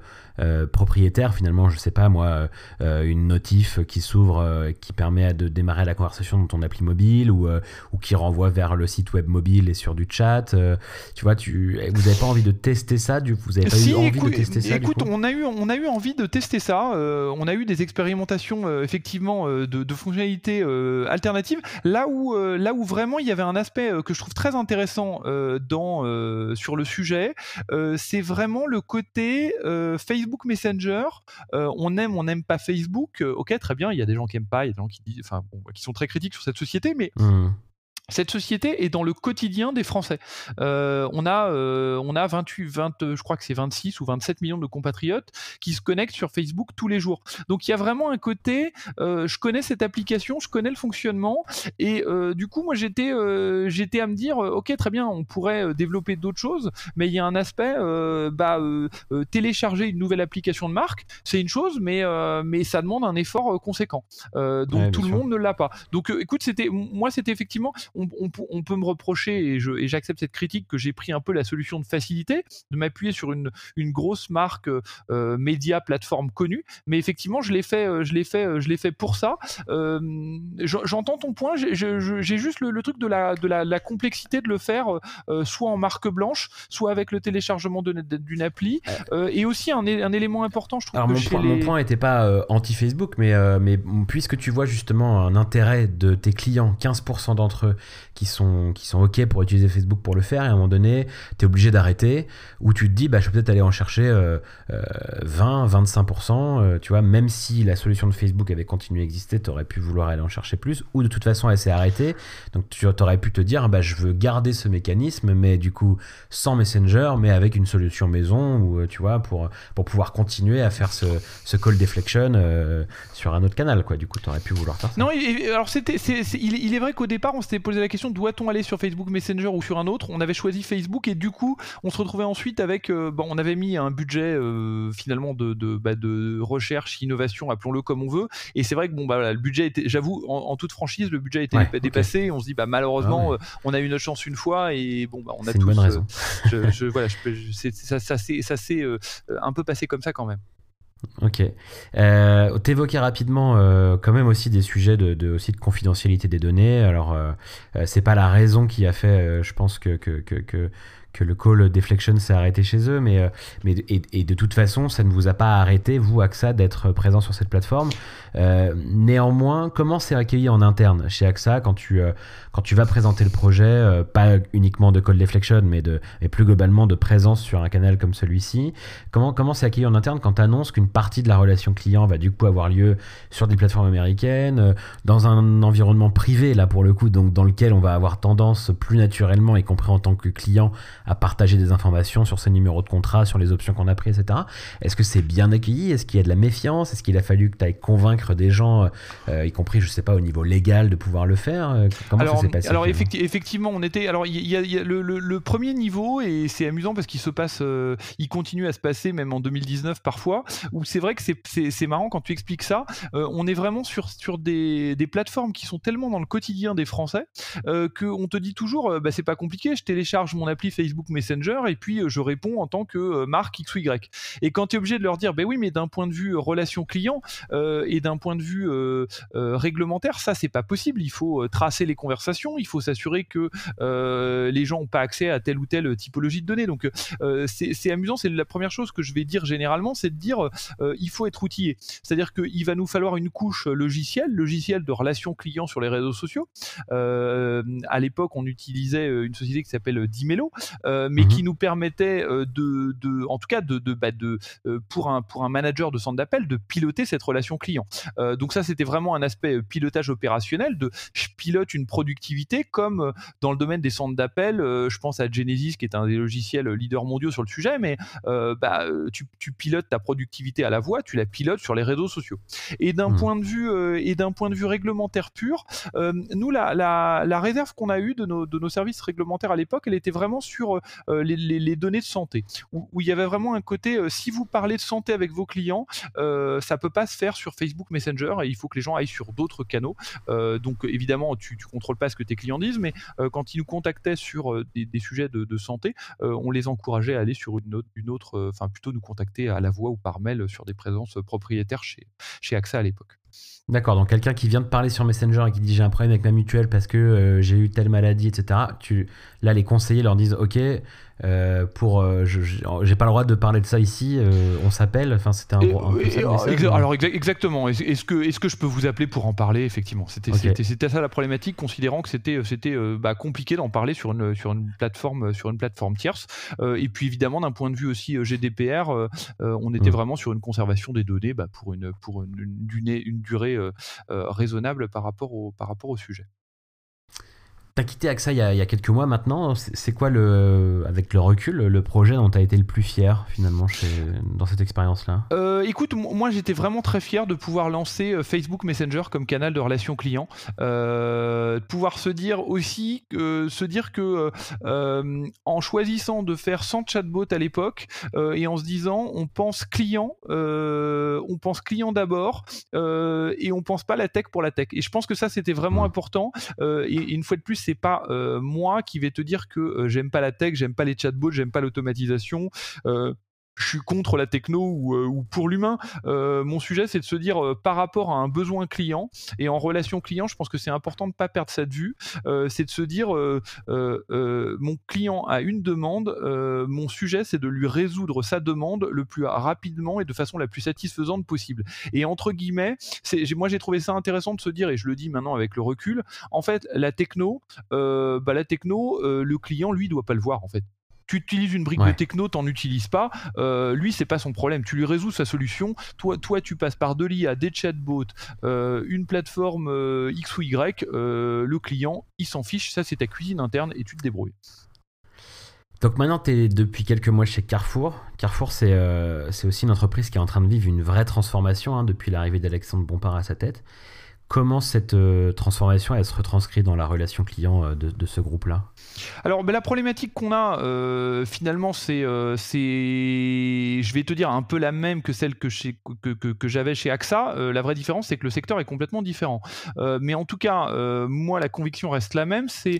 propriétaire finalement je sais pas moi euh, une notif qui s'ouvre euh, qui permet de démarrer la conversation dans ton appli mobile ou, ou qui renvoie vers le site web mobile et sur du chat tu vois tu vous avez pas envie de tester ça du vous avez pas eu envie de tester ça écoute on a eu on a eu envie de tester ça on a eu des expérimentations effectivement de, de, fonctionnalités alternatives. Là où là où vraiment il y avait un aspect que je trouve très intéressant dans sur le sujet c'est vraiment le côté Facebook Facebook Messenger, euh, on aime, on n'aime pas Facebook. Euh, ok, très bien, il y a des gens qui aiment pas, il y a des gens qui disent, enfin, qui sont très critiques sur cette société, mais mmh. Cette société est dans le quotidien des Français. Euh, on a, euh, on a 28, 20, je crois que c'est 26 ou 27 millions de compatriotes qui se connectent sur Facebook tous les jours. Donc il y a vraiment un côté, euh, je connais cette application, je connais le fonctionnement, et du coup moi j'étais, j'étais à me dire, ok très bien, on pourrait développer d'autres choses, mais il y a un aspect, bah, télécharger une nouvelle application de marque, c'est une chose, mais mais ça demande un effort conséquent. donc tout le monde ne l'a pas. Donc écoute, c'était, moi c'était effectivement on, peut me reprocher, et j'accepte cette critique, que j'ai pris un peu la solution de facilité, de m'appuyer sur une, grosse marque euh, média, plateforme connue. Mais effectivement, je l'ai fait, euh, je l'ai fait, euh, je l'ai fait pour ça. J'entends ton point. J'ai juste le, truc de la, de la, complexité de le faire, soit en marque blanche, soit avec le téléchargement d'une appli. et aussi un, élément important, je trouve. Alors mon, point, mon point n'était pas anti-Facebook, mais, mais puisque tu vois justement un intérêt de tes clients, 15% d'entre eux qui sont, qui sont OK pour utiliser Facebook pour le faire, et à un moment donné, tu es obligé d'arrêter, ou tu te dis, bah, je vais peut-être aller en chercher 20, 25%, euh, tu vois, même si la solution de Facebook avait continué à exister, tu aurais pu vouloir aller en chercher plus, ou de toute façon, elle s'est arrêtée, donc tu aurais pu te dire, bah, je veux garder ce mécanisme, mais du coup, sans Messenger, mais avec une solution maison, ou euh, tu vois, pour, pour pouvoir continuer à faire ce, ce call deflection euh, sur un autre canal, quoi. Du coup, tu aurais pu vouloir faire ça. Non, alors c'était, il, il, est vrai qu'au départ, on s'était posé la question doit-on aller sur Facebook Messenger ou sur un autre? On avait choisi Facebook et du coup, on se retrouvait ensuite avec. Euh, bon, on avait mis un budget euh, finalement de, de, bah, de, recherche, innovation, appelons-le comme on veut. Et c'est vrai que bon, bah, le budget était, j'avoue, en, toute franchise, le budget a été dépassé. On se dit, bah, malheureusement, ah euh, on a eu notre chance une fois et bon, bah, on a tous. Une bonne raison. je, voilà, ça, ça, ça s'est un peu passé comme ça quand même. Ok. Euh, T'évoquais rapidement euh, quand même aussi des sujets de, aussi de confidentialité des données. Alors, euh, euh, c'est pas la raison qui a fait, je pense, que, le call deflection s'est arrêté chez eux, mais, mais et, de toute façon, ça ne vous a pas arrêté, vous, AXA, d'être présent sur cette plateforme. néanmoins, comment c'est accueilli en interne chez AXA quand tu, quand tu vas présenter le projet, euh, pas uniquement de call deflection, mais, de, mais plus globalement de présence sur un canal comme celui-ci, comment comment c'est accueilli en interne quand tu annonces qu'une partie de la relation client va du coup avoir lieu sur des plateformes américaines, euh, dans un environnement privé, là pour le coup, donc dans lequel on va avoir tendance plus naturellement, y compris en tant que client, à partager des informations sur ses numéros de contrat, sur les options qu'on a pris, etc. Est-ce que c'est bien accueilli? Est-ce qu'il y a de la méfiance? Est-ce qu'il a fallu que tu ailles convaincre des gens, euh, y compris, je sais pas, au niveau légal, de pouvoir le faire? Comment alors effectivement, on était. Alors il y, a, le, premier niveau et c'est amusant parce qu'il se passe, euh, il continue à se passer même en 2019 parfois. Où c'est vrai que c'est marrant quand tu expliques ça. Euh, on est vraiment sur sur des, plateformes qui sont tellement dans le quotidien des Français euh, qu'on te dit toujours, bah, c'est pas compliqué. Je télécharge mon appli Facebook Messenger et puis je réponds en tant que marque X ou Y. Et quand tu es obligé de leur dire, ben oui, mais d'un point de vue relation client et d'un point de vue réglementaire, ça c'est pas possible. Il faut tracer les conversations, il faut s'assurer que euh, les gens n'ont pas accès à telle ou telle typologie de données. Donc euh, c'est amusant, c'est la première chose que je vais dire généralement, c'est de dire euh, il faut être outillé. C'est-à-dire qu'il va nous falloir une couche logicielle, logiciel de relations clients sur les réseaux sociaux. à l'époque, on utilisait une société qui s'appelle Dimelo, mais mhm. qui nous permettait de, de, en tout cas, de, de, bah, de pour un pour un manager de centre d'appel, de piloter cette relation client. donc ça, c'était vraiment un aspect pilotage opérationnel. De je pilote une productivité comme euh, dans le domaine des centres d'appel, euh, je pense à Genesis qui est un des logiciels leaders mondiaux sur le sujet, mais euh, bah, tu, pilotes ta productivité à la voix, tu la pilotes sur les réseaux sociaux. Et d'un mmh. point de vue et d'un point de vue réglementaire pur, nous la, la, réserve qu'on a eue de nos, de nos services réglementaires à l'époque, elle était vraiment sur les, données de santé, où, il y avait vraiment un côté si vous parlez de santé avec vos clients, ça peut pas se faire sur Facebook Messenger et il faut que les gens aillent sur d'autres canaux. donc évidemment, tu, tu contrôles pas ce que tes clients disent, mais euh, quand ils nous contactaient sur euh, des, sujets de, santé, euh, on les encourageait à aller sur une autre, une autre enfin plutôt nous contacter à la voix ou par mail sur des présences propriétaires chez, chez AXA à l'époque. D'accord, donc quelqu'un qui vient de parler sur Messenger et qui dit j'ai un problème avec ma mutuelle parce que j'ai eu telle maladie, etc. Tu, là, les conseillers leur disent ok, euh, pour, euh, j'ai pas le droit de parler de ça ici. Euh, on s'appelle. Enfin, c'était un, alors exactement. Est-ce que est-ce que je peux vous appeler pour en parler effectivement? C'était c'était ça la problématique, considérant que c'était c'était bah, compliqué d'en parler sur une sur une plateforme sur une plateforme tierce. et puis évidemment d'un point de vue aussi GDPR, on était mm. vraiment sur une conservation des données bah, pour une pour une, une, une durée raisonnable par rapport au par rapport au sujet. T'as quitté AXA il y, a, il y, a, quelques mois maintenant. C'est quoi, le, avec le recul, le projet dont tu as été le plus fier finalement chez, dans cette expérience-là? Euh, Écoute, moi j'étais vraiment très fier de pouvoir lancer euh, Facebook Messenger comme canal de relation client. Euh, de pouvoir se dire aussi, euh, se dire que euh, en choisissant de faire sans chatbot à l'époque et en se disant on pense client, on pense client d'abord et on pense pas la tech pour la tech. Et je pense que ça c'était vraiment mmh. important. Et, et, une fois de plus, c'est pas euh, moi qui vais te dire que euh, j'aime pas la tech, j'aime pas les chatbots, j'aime pas l'automatisation. Euh, je suis contre la techno ou, pour l'humain. mon sujet, c'est de se dire par rapport à un besoin client et en relation client, je pense que c'est important de ne pas perdre cette vue. c'est de se dire mon client a une demande, mon sujet, c'est de lui résoudre sa demande le plus rapidement et de façon la plus satisfaisante possible. Et entre guillemets, moi j'ai trouvé ça intéressant de se dire, et je le dis maintenant avec le recul, en fait, la techno, bah, la techno, le client, lui, doit pas le voir en fait tu utilises une brique de techno, t'en utilises pas, euh, lui c'est pas son problème, tu lui résous sa solution, toi, toi tu passes par de l'IA, des chatbots, euh, une plateforme euh, X ou Y, le client il s'en fiche, ça c'est ta cuisine interne et tu te débrouilles. Donc maintenant, tu es depuis quelques mois chez Carrefour. Carrefour, c'est aussi une entreprise qui est en train de vivre une vraie transformation hein, depuis l'arrivée d'Alexandre Bompard à sa tête. Comment cette transformation elle se retranscrit dans la relation client de ce groupe-là? Alors, la problématique qu'on a, euh, finalement, euh, c'est, je vais te dire, un peu la même que celle que, j'avais chez AXA. Euh, la vraie différence, c'est que le secteur est complètement différent. mais en tout cas, moi, la conviction reste la même, c'est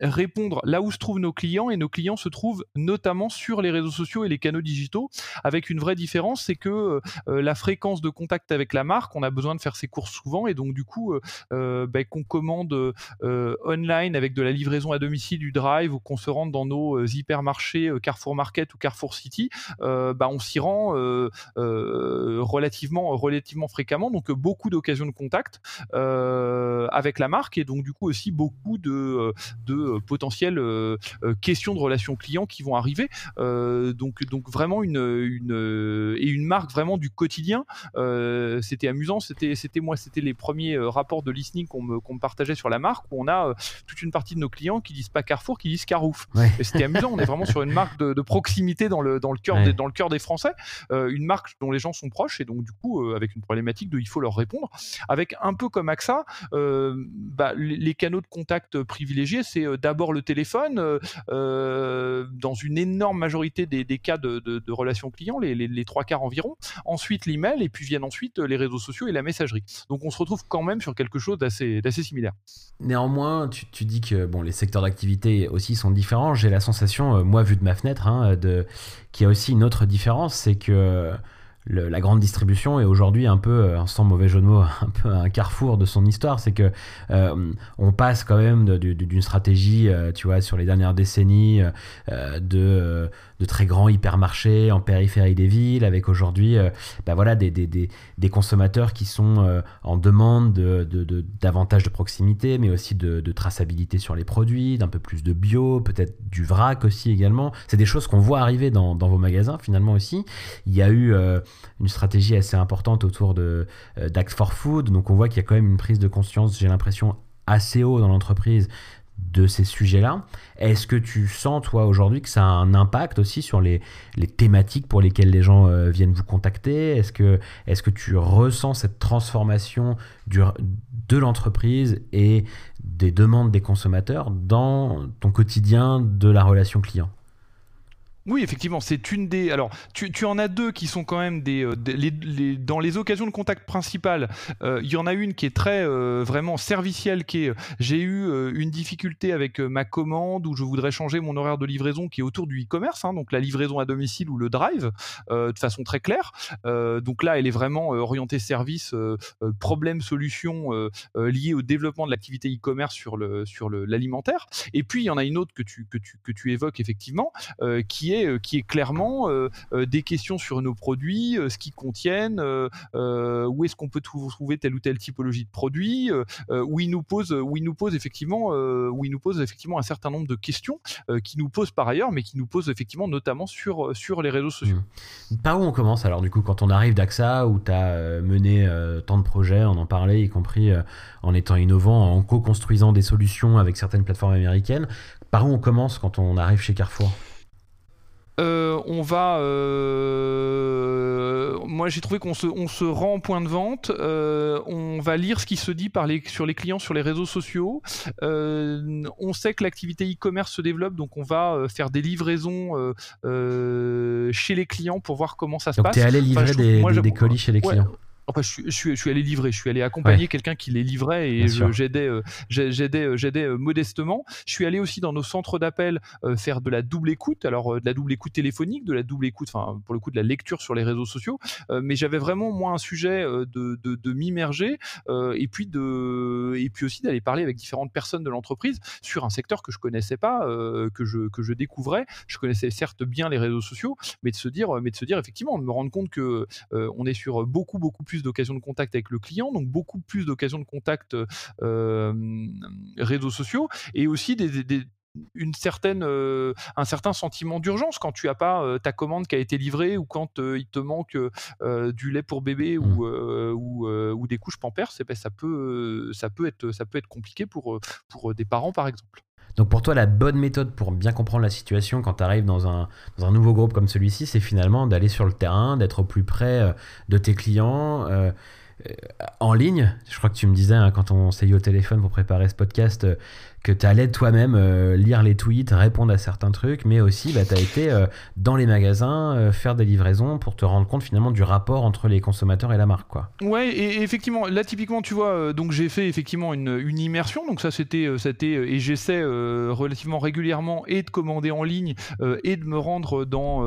répondre là où se trouvent nos clients, et nos clients se trouvent notamment sur les réseaux sociaux et les canaux digitaux, avec une vraie différence, c'est que la fréquence de contact avec la marque, on a besoin de faire ses courses souvent, et donc du coup, ben, qu'on commande online avec de la livraison à domicile, du drive ou qu'on se rende dans nos euh, hypermarchés euh, Carrefour Market ou Carrefour City, euh, bah, on s'y rend relativement, relativement fréquemment. Donc beaucoup d'occasions de contact avec la marque et donc du coup aussi beaucoup de, de potentielles questions de relations clients qui vont arriver. donc, donc vraiment une, une, et une marque vraiment du quotidien. c'était amusant, c'était, c'était moi, c'était les premiers rapports de listening qu'on me, qu'on me partageait sur la marque où on a toute une partie de nos clients qui disent pas Carrefour, qui disent Carouf. Et c'était amusant, on est vraiment sur une marque de, proximité dans le, dans le cœur des, dans le cœur des Français, euh, une marque dont les gens sont proches et donc du coup euh, avec une problématique de il faut leur répondre. Avec un peu comme AXA, euh, bah, les, canaux de contact privilégiés, c'est d'abord le téléphone, dans une énorme majorité des, des cas de, de, relations clients, les, les, trois quarts environ. Ensuite l'email et puis viennent ensuite les réseaux sociaux et la messagerie. Donc on se retrouve quand même sur quelque chose d'assez similaire. Néanmoins, tu, dis que bon, les secteurs d'activité aussi sont différents. J'ai la sensation, euh, moi vu de ma fenêtre, hein, qu'il y a aussi une autre différence, c'est que la grande distribution est aujourd'hui un peu, euh, sans mauvais jeu de mots, un peu un carrefour de son histoire. C'est que euh, on passe quand même d'une stratégie, tu vois, sur les dernières décennies de de très grands hypermarchés en périphérie des villes, avec aujourd'hui bah voilà, des, des, des, consommateurs qui sont euh, en demande de, de, davantage de proximité, mais aussi de, traçabilité sur les produits, d'un peu plus de bio, peut-être du vrac aussi également. C'est des choses qu'on voit arriver dans, vos magasins finalement aussi. Il y a eu euh, une stratégie assez importante autour de d'Act for Food, donc on voit qu'il y a quand même une prise de conscience, j'ai l'impression, assez haut dans l'entreprise de ces sujets-là. Est-ce que tu sens, toi, aujourd'hui, que ça a un impact aussi sur les, thématiques pour lesquelles les gens euh, viennent vous contacter? Est-ce que, est que tu ressens cette transformation du, de l'entreprise et des demandes des consommateurs dans ton quotidien de la relation client? Oui, effectivement, c'est une des. Alors, tu, tu, en as deux qui sont quand même des. Euh, les, dans les occasions de contact principales, euh, il y en a une qui est très euh, vraiment servicielle, qui est j'ai eu une difficulté avec ma commande ou je voudrais changer mon horaire de livraison qui est autour du e-commerce, hein, donc la livraison à domicile ou le drive, de façon très claire. donc là, elle est vraiment orientée service, problème, solution lié au développement de l'activité e-commerce sur le sur l'alimentaire. Et puis il y en a une autre que tu que tu que tu évoques effectivement, qui est est, qui est clairement des questions sur nos produits, ce qu'ils contiennent, où est-ce qu'on peut trouver telle ou telle typologie de produit, où il nous pose, où il nous pose effectivement, où il nous pose effectivement un certain nombre de questions qui nous posent par ailleurs, mais qui nous posent effectivement notamment sur, sur les réseaux sociaux. Mmh. Par où on commence alors du coup quand on arrive d'AXA où tu as mené tant de projets, on en parlait, y compris en étant innovant, en co-construisant des solutions avec certaines plateformes américaines. Par où on commence quand on arrive chez Carrefour? Euh, on va. Euh, moi, j'ai trouvé qu'on se, on se rend en point de vente. Euh, on va lire ce qui se dit par les, sur les clients sur les réseaux sociaux. on sait que l'activité e-commerce se développe, donc on va faire des livraisons chez les clients pour voir comment ça se passe. Donc, tu es allé livrer des, des, colis chez les clients Enfin, je, suis, je, suis, allé livrer, je suis allé accompagner quelqu'un qui les livrait et j'aidais, euh, j'aidais, euh, j'aidais euh, modestement. Je suis allé aussi dans nos centres d'appel faire de la double écoute, alors de la double écoute téléphonique, de la double écoute, enfin pour le coup de la lecture sur les réseaux sociaux. mais j'avais vraiment moi un sujet de, de, de m'immerger et puis de, et puis aussi d'aller parler avec différentes personnes de l'entreprise sur un secteur que je connaissais pas, que je que je découvrais. Je connaissais certes bien les réseaux sociaux, mais de se dire, mais de se dire effectivement, de me rendre compte que on est sur beaucoup beaucoup plus d'occasions de contact avec le client, donc beaucoup plus d'occasions de contact euh, réseaux sociaux, et aussi des, une certaine, euh, un certain sentiment d'urgence quand tu as pas euh, ta commande qui a été livrée ou quand il te manque du lait pour bébé ou, mmh. ou, ou, des couches pampers, ben, ça, peut, ça, peut être, ça peut être compliqué pour, pour des parents par exemple. Donc pour toi, la bonne méthode pour bien comprendre la situation quand tu arrives dans un, nouveau groupe comme celui-ci, c'est finalement d'aller sur le terrain, d'être au plus près euh, de tes clients. Euh, euh, en ligne, je crois que tu me disais hein, quand on s'est eu au téléphone pour préparer ce podcast que tu allais toi-même euh, lire les tweets, répondre à certains trucs, mais aussi bah, tu as été euh, dans les magasins euh, faire des livraisons pour te rendre compte finalement du rapport entre les consommateurs et la marque. Quoi. Ouais, et, effectivement, là typiquement, tu vois, donc j'ai fait effectivement une, une, immersion, donc ça c'était, et j'essaie relativement régulièrement et de commander en ligne et de me rendre dans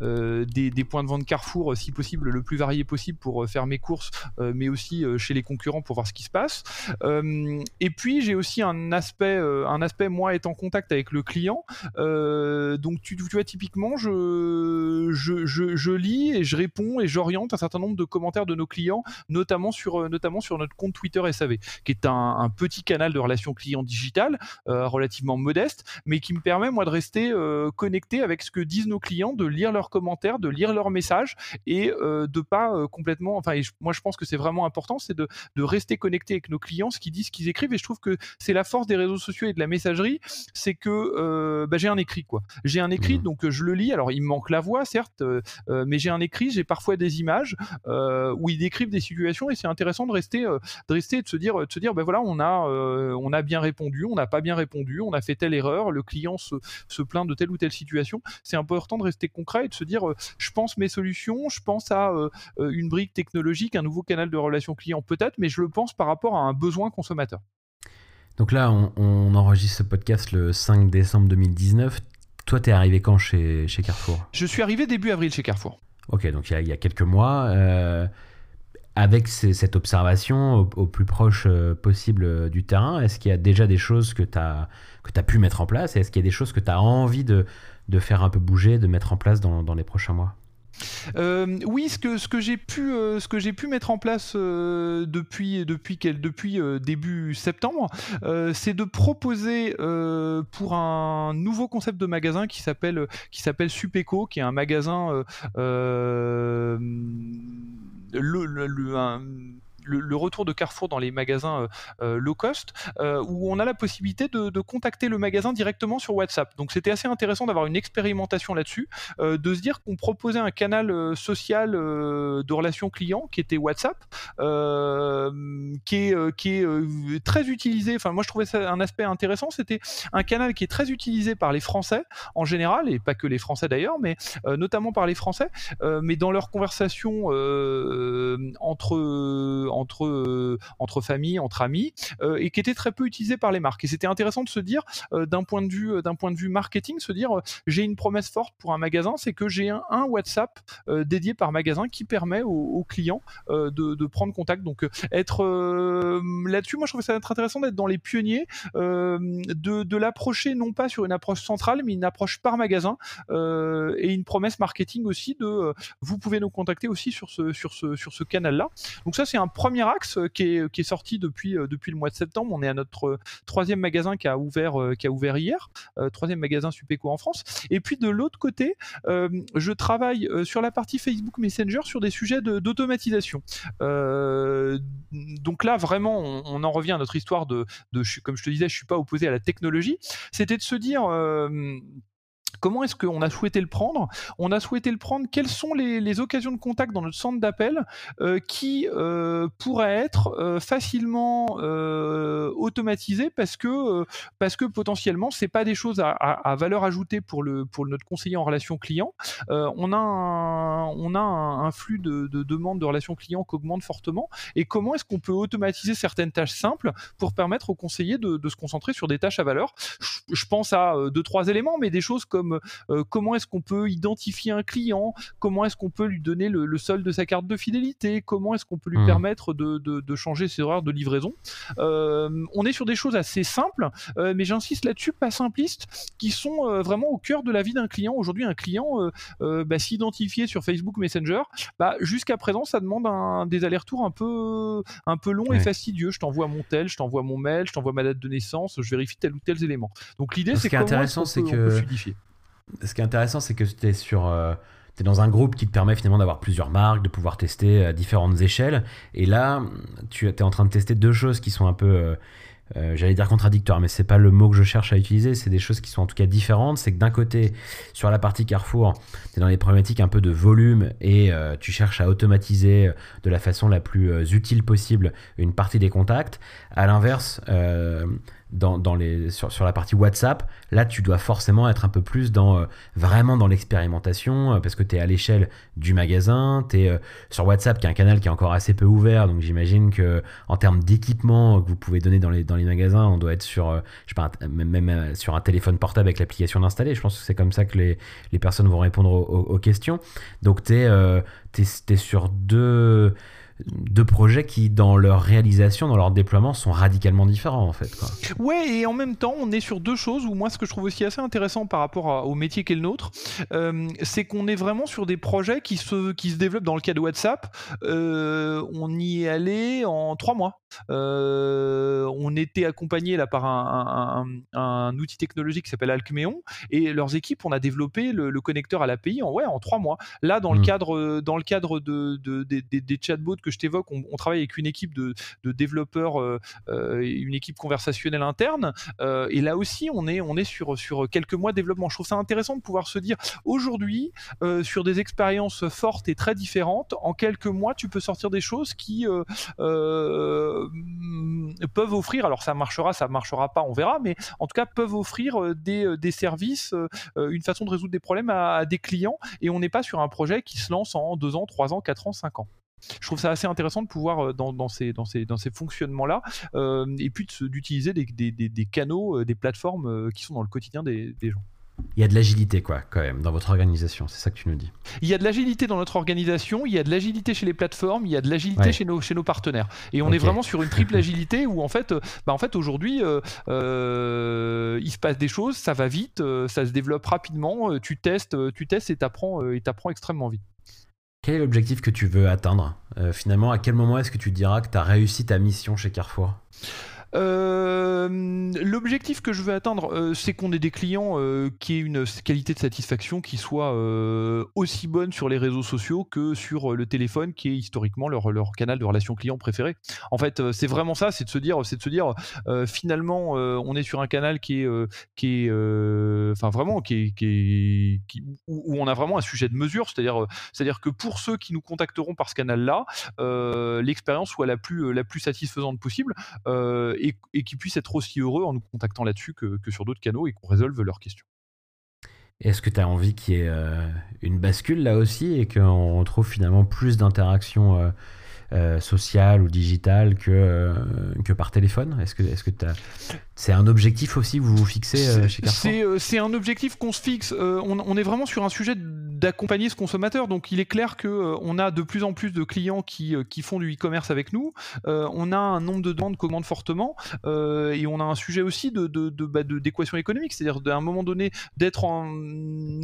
des, des, points de vente Carrefour, si possible, le plus varié possible pour faire mes courses, mais aussi chez les concurrents pour voir ce qui se passe. et puis j'ai aussi un aspect euh, un aspect moi être en contact avec le client. Euh, donc tu, vois typiquement je, je, lis et je réponds et j'oriente un certain nombre de commentaires de nos clients, notamment sur euh, notamment sur notre compte Twitter SAV, qui est un, petit canal de relations clients digital relativement modeste, mais qui me permet moi de rester connecté avec ce que disent nos clients, de lire leurs commentaires, de lire leurs messages et de pas complètement. Enfin, moi je pense que c'est vraiment important, c'est de, de rester connecté avec nos clients, ce qu'ils disent, ce qu'ils écrivent, et je trouve que c'est la force des réseaux sociaux sociaux et de la messagerie, c'est que euh, bah, j'ai un écrit quoi. J'ai un écrit, mmh. donc euh, je le lis. Alors il me manque la voix certes, euh, mais j'ai un écrit, j'ai parfois des images où ils décrivent des situations et c'est intéressant de rester, de rester, de se dire, de se dire, ben voilà, on a, on a bien répondu, on n'a pas bien répondu, on a fait telle erreur, le client se, se plaint de telle ou telle situation. C'est important de rester concret et de se dire, je pense mes solutions, je pense à une brique technologique, un nouveau canal de relation client peut-être, mais je le pense par rapport à un besoin consommateur. Donc là, on, enregistre ce podcast le 5 décembre 2019. Toi, t'es arrivé quand chez, chez Carrefour? Je suis arrivé début avril chez Carrefour. Ok, donc il y a, quelques mois. Euh, avec cette observation au, plus proche euh, possible euh, du terrain, est-ce qu'il y a déjà des choses que tu as, as pu mettre en place Est-ce qu'il y a des choses que tu as envie de, de, faire un peu bouger, de mettre en place dans, dans les prochains mois? Euh, oui, ce que, ce que j'ai pu, euh, ce que j'ai pu mettre en place euh, depuis, début septembre, c'est de proposer pour un nouveau concept de magasin qui s'appelle, qui s'appelle Supeco, qui est un magasin le, retour de Carrefour dans les magasins euh, euh, low cost, euh, où on a la possibilité de, contacter le magasin directement sur WhatsApp. Donc c'était assez intéressant d'avoir une expérimentation là-dessus, de se dire qu'on proposait un canal social de relations clients qui était WhatsApp, qui est, qui est très utilisé. Enfin, moi je trouvais ça un aspect intéressant. C'était un canal qui est très utilisé par les Français en général, et pas que les Français d'ailleurs, mais notamment par les Français, mais dans leurs conversations entre entre, entre familles, entre amis, et qui était très peu utilisé par les marques. Et c'était intéressant de se dire, d'un point de vue, d'un point de vue marketing, se dire, j'ai une promesse forte pour un magasin, c'est que j'ai un, WhatsApp dédié par magasin qui permet aux, clients de, prendre contact. Donc être là-dessus, moi je trouve ça intéressant d'être dans les pionniers, de, de l'approcher non pas sur une approche centrale, mais une approche par magasin et une promesse marketing aussi de vous pouvez nous contacter aussi sur ce, sur ce, sur ce canal-là. Donc ça, c'est un premier axe qui est, qui est sorti depuis, depuis le mois de septembre. On est à notre troisième magasin qui a ouvert, hier, troisième magasin Supéco en France. Et puis de l'autre côté, je travaille sur la partie Facebook Messenger sur des sujets d'automatisation. donc là, vraiment, on, en revient à notre histoire de, comme je te disais, je suis pas opposé à la technologie. C'était de se dire Comment est-ce qu'on a souhaité le prendre? On a souhaité le prendre. Quelles sont les, occasions de contact dans notre centre d'appel euh, qui euh, pourraient être euh, facilement automatisées parce que parce que potentiellement c'est pas des choses à, valeur ajoutée pour le pour notre conseiller en relation client. on a un, on a un, flux de, demandes de relations clients qui augmente fortement. Et comment est-ce qu'on peut automatiser certaines tâches simples pour permettre aux conseillers de, se concentrer sur des tâches à valeur? Je, pense à deux trois éléments, mais des choses comme euh, comment est-ce qu'on peut identifier un client, comment est-ce qu'on peut lui donner le, solde de sa carte de fidélité, comment est-ce qu'on peut lui mmh. permettre de, changer ses horaires de livraison? Euh, on est sur des choses assez simples, euh, mais j'insiste là-dessus, pas simplistes, qui sont vraiment au cœur de la vie d'un client. Aujourd'hui, un client bah, s'identifier sur Facebook Messenger, bah, jusqu'à présent, ça demande des allers-retours un peu, un peu longs et fastidieux. Je t'envoie mon tel, je t'envoie mon mail, je t'envoie ma date de naissance, je vérifie tel ou tel élément. Donc l'idée, c'est intéressant, c'est que ce qui est intéressant, c'est que tu es. Euh, dans un groupe qui te permet finalement d'avoir plusieurs marques, de pouvoir tester à différentes échelles. Et là, tu es en train de tester deux choses qui sont un peu, euh, euh, j'allais dire contradictoires, mais c'est pas le mot que je cherche à utiliser. C'est des choses qui sont en tout cas différentes. C'est que d'un côté, sur la partie Carrefour, tu es dans les problématiques un peu de volume et tu cherches à automatiser de la façon la plus utile possible une partie des contacts. À l'inverse, dans, les, sur, sur, la partie WhatsApp, là tu dois forcément être un peu plus dans euh, vraiment dans l'expérimentation euh, parce que tu es à l'échelle du magasin, tu es euh, sur WhatsApp qui est un canal qui est encore assez peu ouvert donc j'imagine que en termes d'équipement que vous pouvez donner dans les, dans les magasins, on doit être sur je sais pas, même, sur un téléphone portable avec l'application d'installer. Je pense que c'est comme ça que les, les personnes vont répondre aux, questions. Donc tu es, es, sur deux deux projets qui, dans leur réalisation, dans leur déploiement, sont radicalement différents en fait. Quoi. Ouais, et en même temps, on est sur deux choses où moi, ce que je trouve aussi assez intéressant par rapport au métier qu'est le nôtre, euh, c'est qu'on est vraiment sur des projets qui se, qui se développent dans le cas de WhatsApp. Euh, on y est allé en trois mois. Euh, on était accompagné là par un, un, outil technologique qui s'appelle Alcmeon et leurs équipes, on a développé le, connecteur à l'API en ouais en trois mois. Là, dans le hmm. cadre dans le cadre de, de, des chatbots que je t'évoque, on, travaille avec une équipe de, développeurs, euh, euh, une équipe conversationnelle interne. Euh, et là aussi, on est, on est sur, sur quelques mois de développement. Je trouve ça intéressant de pouvoir se dire, aujourd'hui, sur des expériences fortes et très différentes, en quelques mois, tu peux sortir des choses qui peuvent offrir, alors ça marchera, ça marchera pas, on verra, mais en tout cas peuvent offrir des, des services, une façon de résoudre des problèmes à, des clients. Et on n'est pas sur un projet qui se lance en deux ans, trois ans, quatre ans, cinq ans je trouve ça assez intéressant de pouvoir euh, dans, ces, dans, ces, dans ces fonctionnements là euh, et puis d'utiliser des, canaux, euh, des plateformes qui sont dans le quotidien des, gens. Il y a de l'agilité, quoi, quand même, dans votre organisation. C'est ça que tu nous dis. Il y a de l'agilité dans notre organisation, il y a de l'agilité chez les plateformes, il y a de l'agilité chez, nos, chez nos partenaires. Et on est vraiment sur une triple agilité où, en fait, bah, en fait aujourd'hui, il se passe des choses, ça va vite, ça se développe rapidement, tu testes, tu testes et tu apprends, extrêmement vite. Quel est l'objectif que tu veux atteindre? Euh, Finalement, à quel moment est-ce que tu diras que tu as réussi ta mission chez Carrefour? Euh, l'objectif que je veux atteindre, euh, c'est qu'on ait des clients euh, qui aient une qualité de satisfaction qui soit aussi bonne sur les réseaux sociaux que sur le téléphone, qui est historiquement leur, canal de relation client préféré. En fait, c'est vraiment ça, c'est de se dire, c'est de se dire, finalement, on est sur un canal qui est, qui est, enfin vraiment, qui est, où, on a vraiment un sujet de mesure, c'est-à-dire, c'est-à-dire que pour ceux qui nous contacteront par ce canal-là, l'expérience soit la plus satisfaisante possible et, qui puissent être aussi heureux en nous contactant là-dessus que, sur d'autres canaux et qu'on résolve leurs questions. Est-ce que tu as envie qu'il y ait euh, une bascule là aussi et qu'on retrouve finalement plus d'interactions euh, social ou digital que, que par téléphone? Est-ce que est-ce que c'est un objectif aussi que vous vous fixez chez Carrefour C'est un objectif qu'on se fixe. On, on, est vraiment sur un sujet d'accompagner ce consommateur. Donc il est clair que on a de plus en plus de clients qui, font du e-commerce avec nous. on a un nombre de demandes augmente fortement et on a un sujet aussi de, de, de, bah, d'équation économique, c'est-à-dire d'un moment donné d'être en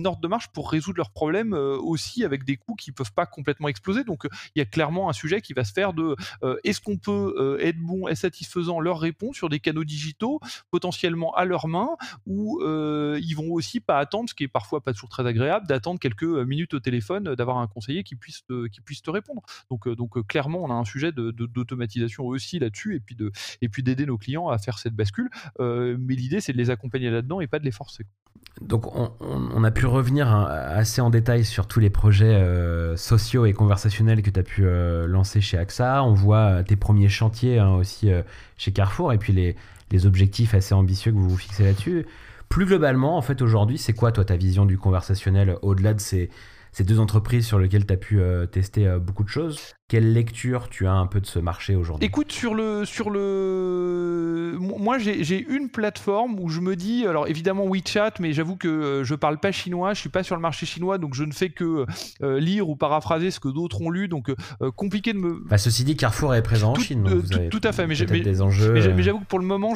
ordre de marche pour résoudre leurs problèmes euh, aussi avec des coûts qui peuvent pas complètement exploser. Donc il y a clairement un sujet qui va se faire de euh, est-ce qu'on peut euh, être bon et satisfaisant leur réponse sur des canaux digitaux potentiellement à leurs mains ou ils vont aussi pas attendre, ce qui est parfois pas toujours très agréable, d'attendre quelques minutes au téléphone, d'avoir un conseiller qui puisse te, qui puisse te répondre. Donc, donc clairement, on a un sujet d'automatisation aussi là-dessus et puis de d'aider nos clients à faire cette bascule. mais l'idée, c'est de les accompagner là-dedans et pas de les forcer. Donc on, a pu revenir hein, assez en détail sur tous les projets euh, sociaux et conversationnels que tu as pu euh, lancer chez AXA. On voit euh, tes premiers chantiers hein, aussi chez Carrefour et puis les, les, objectifs assez ambitieux que vous vous fixez là-dessus. Plus globalement, en fait, aujourd'hui, c'est quoi toi ta vision du conversationnel au-delà de ces, ces, deux entreprises sur lesquelles tu as pu tester beaucoup de choses? Quelle lecture tu as un peu de ce marché aujourd'hui? Écoute, sur le, sur le, moi j'ai une plateforme où je me dis, alors évidemment WeChat, mais j'avoue que euh, je parle pas chinois, je suis pas sur le marché chinois, donc je ne fais que euh, lire ou paraphraser ce que d'autres ont lu, donc euh, compliqué de me. Bah, ceci dit, Carrefour est présent en Chine. tout, à fait, mais j'ai des enjeux. Mais, j'avoue que pour le moment,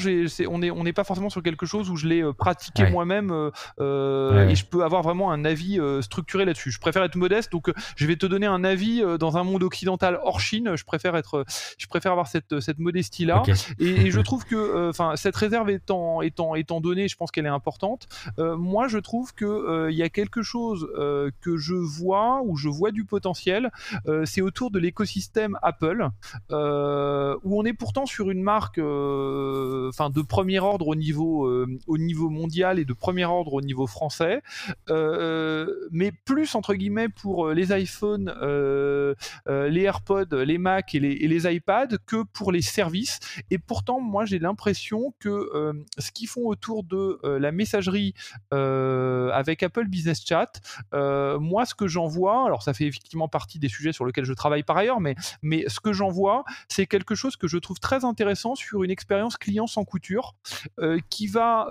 on n'est on n'est pas forcément sur quelque chose où je l'ai pratiqué moi-même et je peux avoir vraiment un avis structuré là-dessus. Je préfère être modeste, donc je vais te donner un avis dans un monde occidental hors Chine. Je préfère être, je préfère avoir cette, cette modestie là. Et, je trouve que, euh, enfin, cette réserve étant, étant, étant donnée, je pense qu'elle est importante. Euh, moi, je trouve que euh, il y a quelque chose que je vois où je vois du potentiel. c'est autour de l'écosystème Apple, où on est pourtant sur une marque, enfin, de premier ordre au niveau, au niveau mondial et de premier ordre au niveau français, mais plus entre guillemets pour les iPhones, les AirPods, les Mac et les, iPads que pour les services. Et pourtant, moi, j'ai l'impression que euh, ce qu'ils font autour de euh, la messagerie euh, avec Apple Business Chat, moi, ce que j'en vois, alors ça fait effectivement partie des sujets sur lesquels je travaille par ailleurs, mais, ce que j'en vois, c'est quelque chose que je trouve très intéressant sur une expérience client sans couture qui va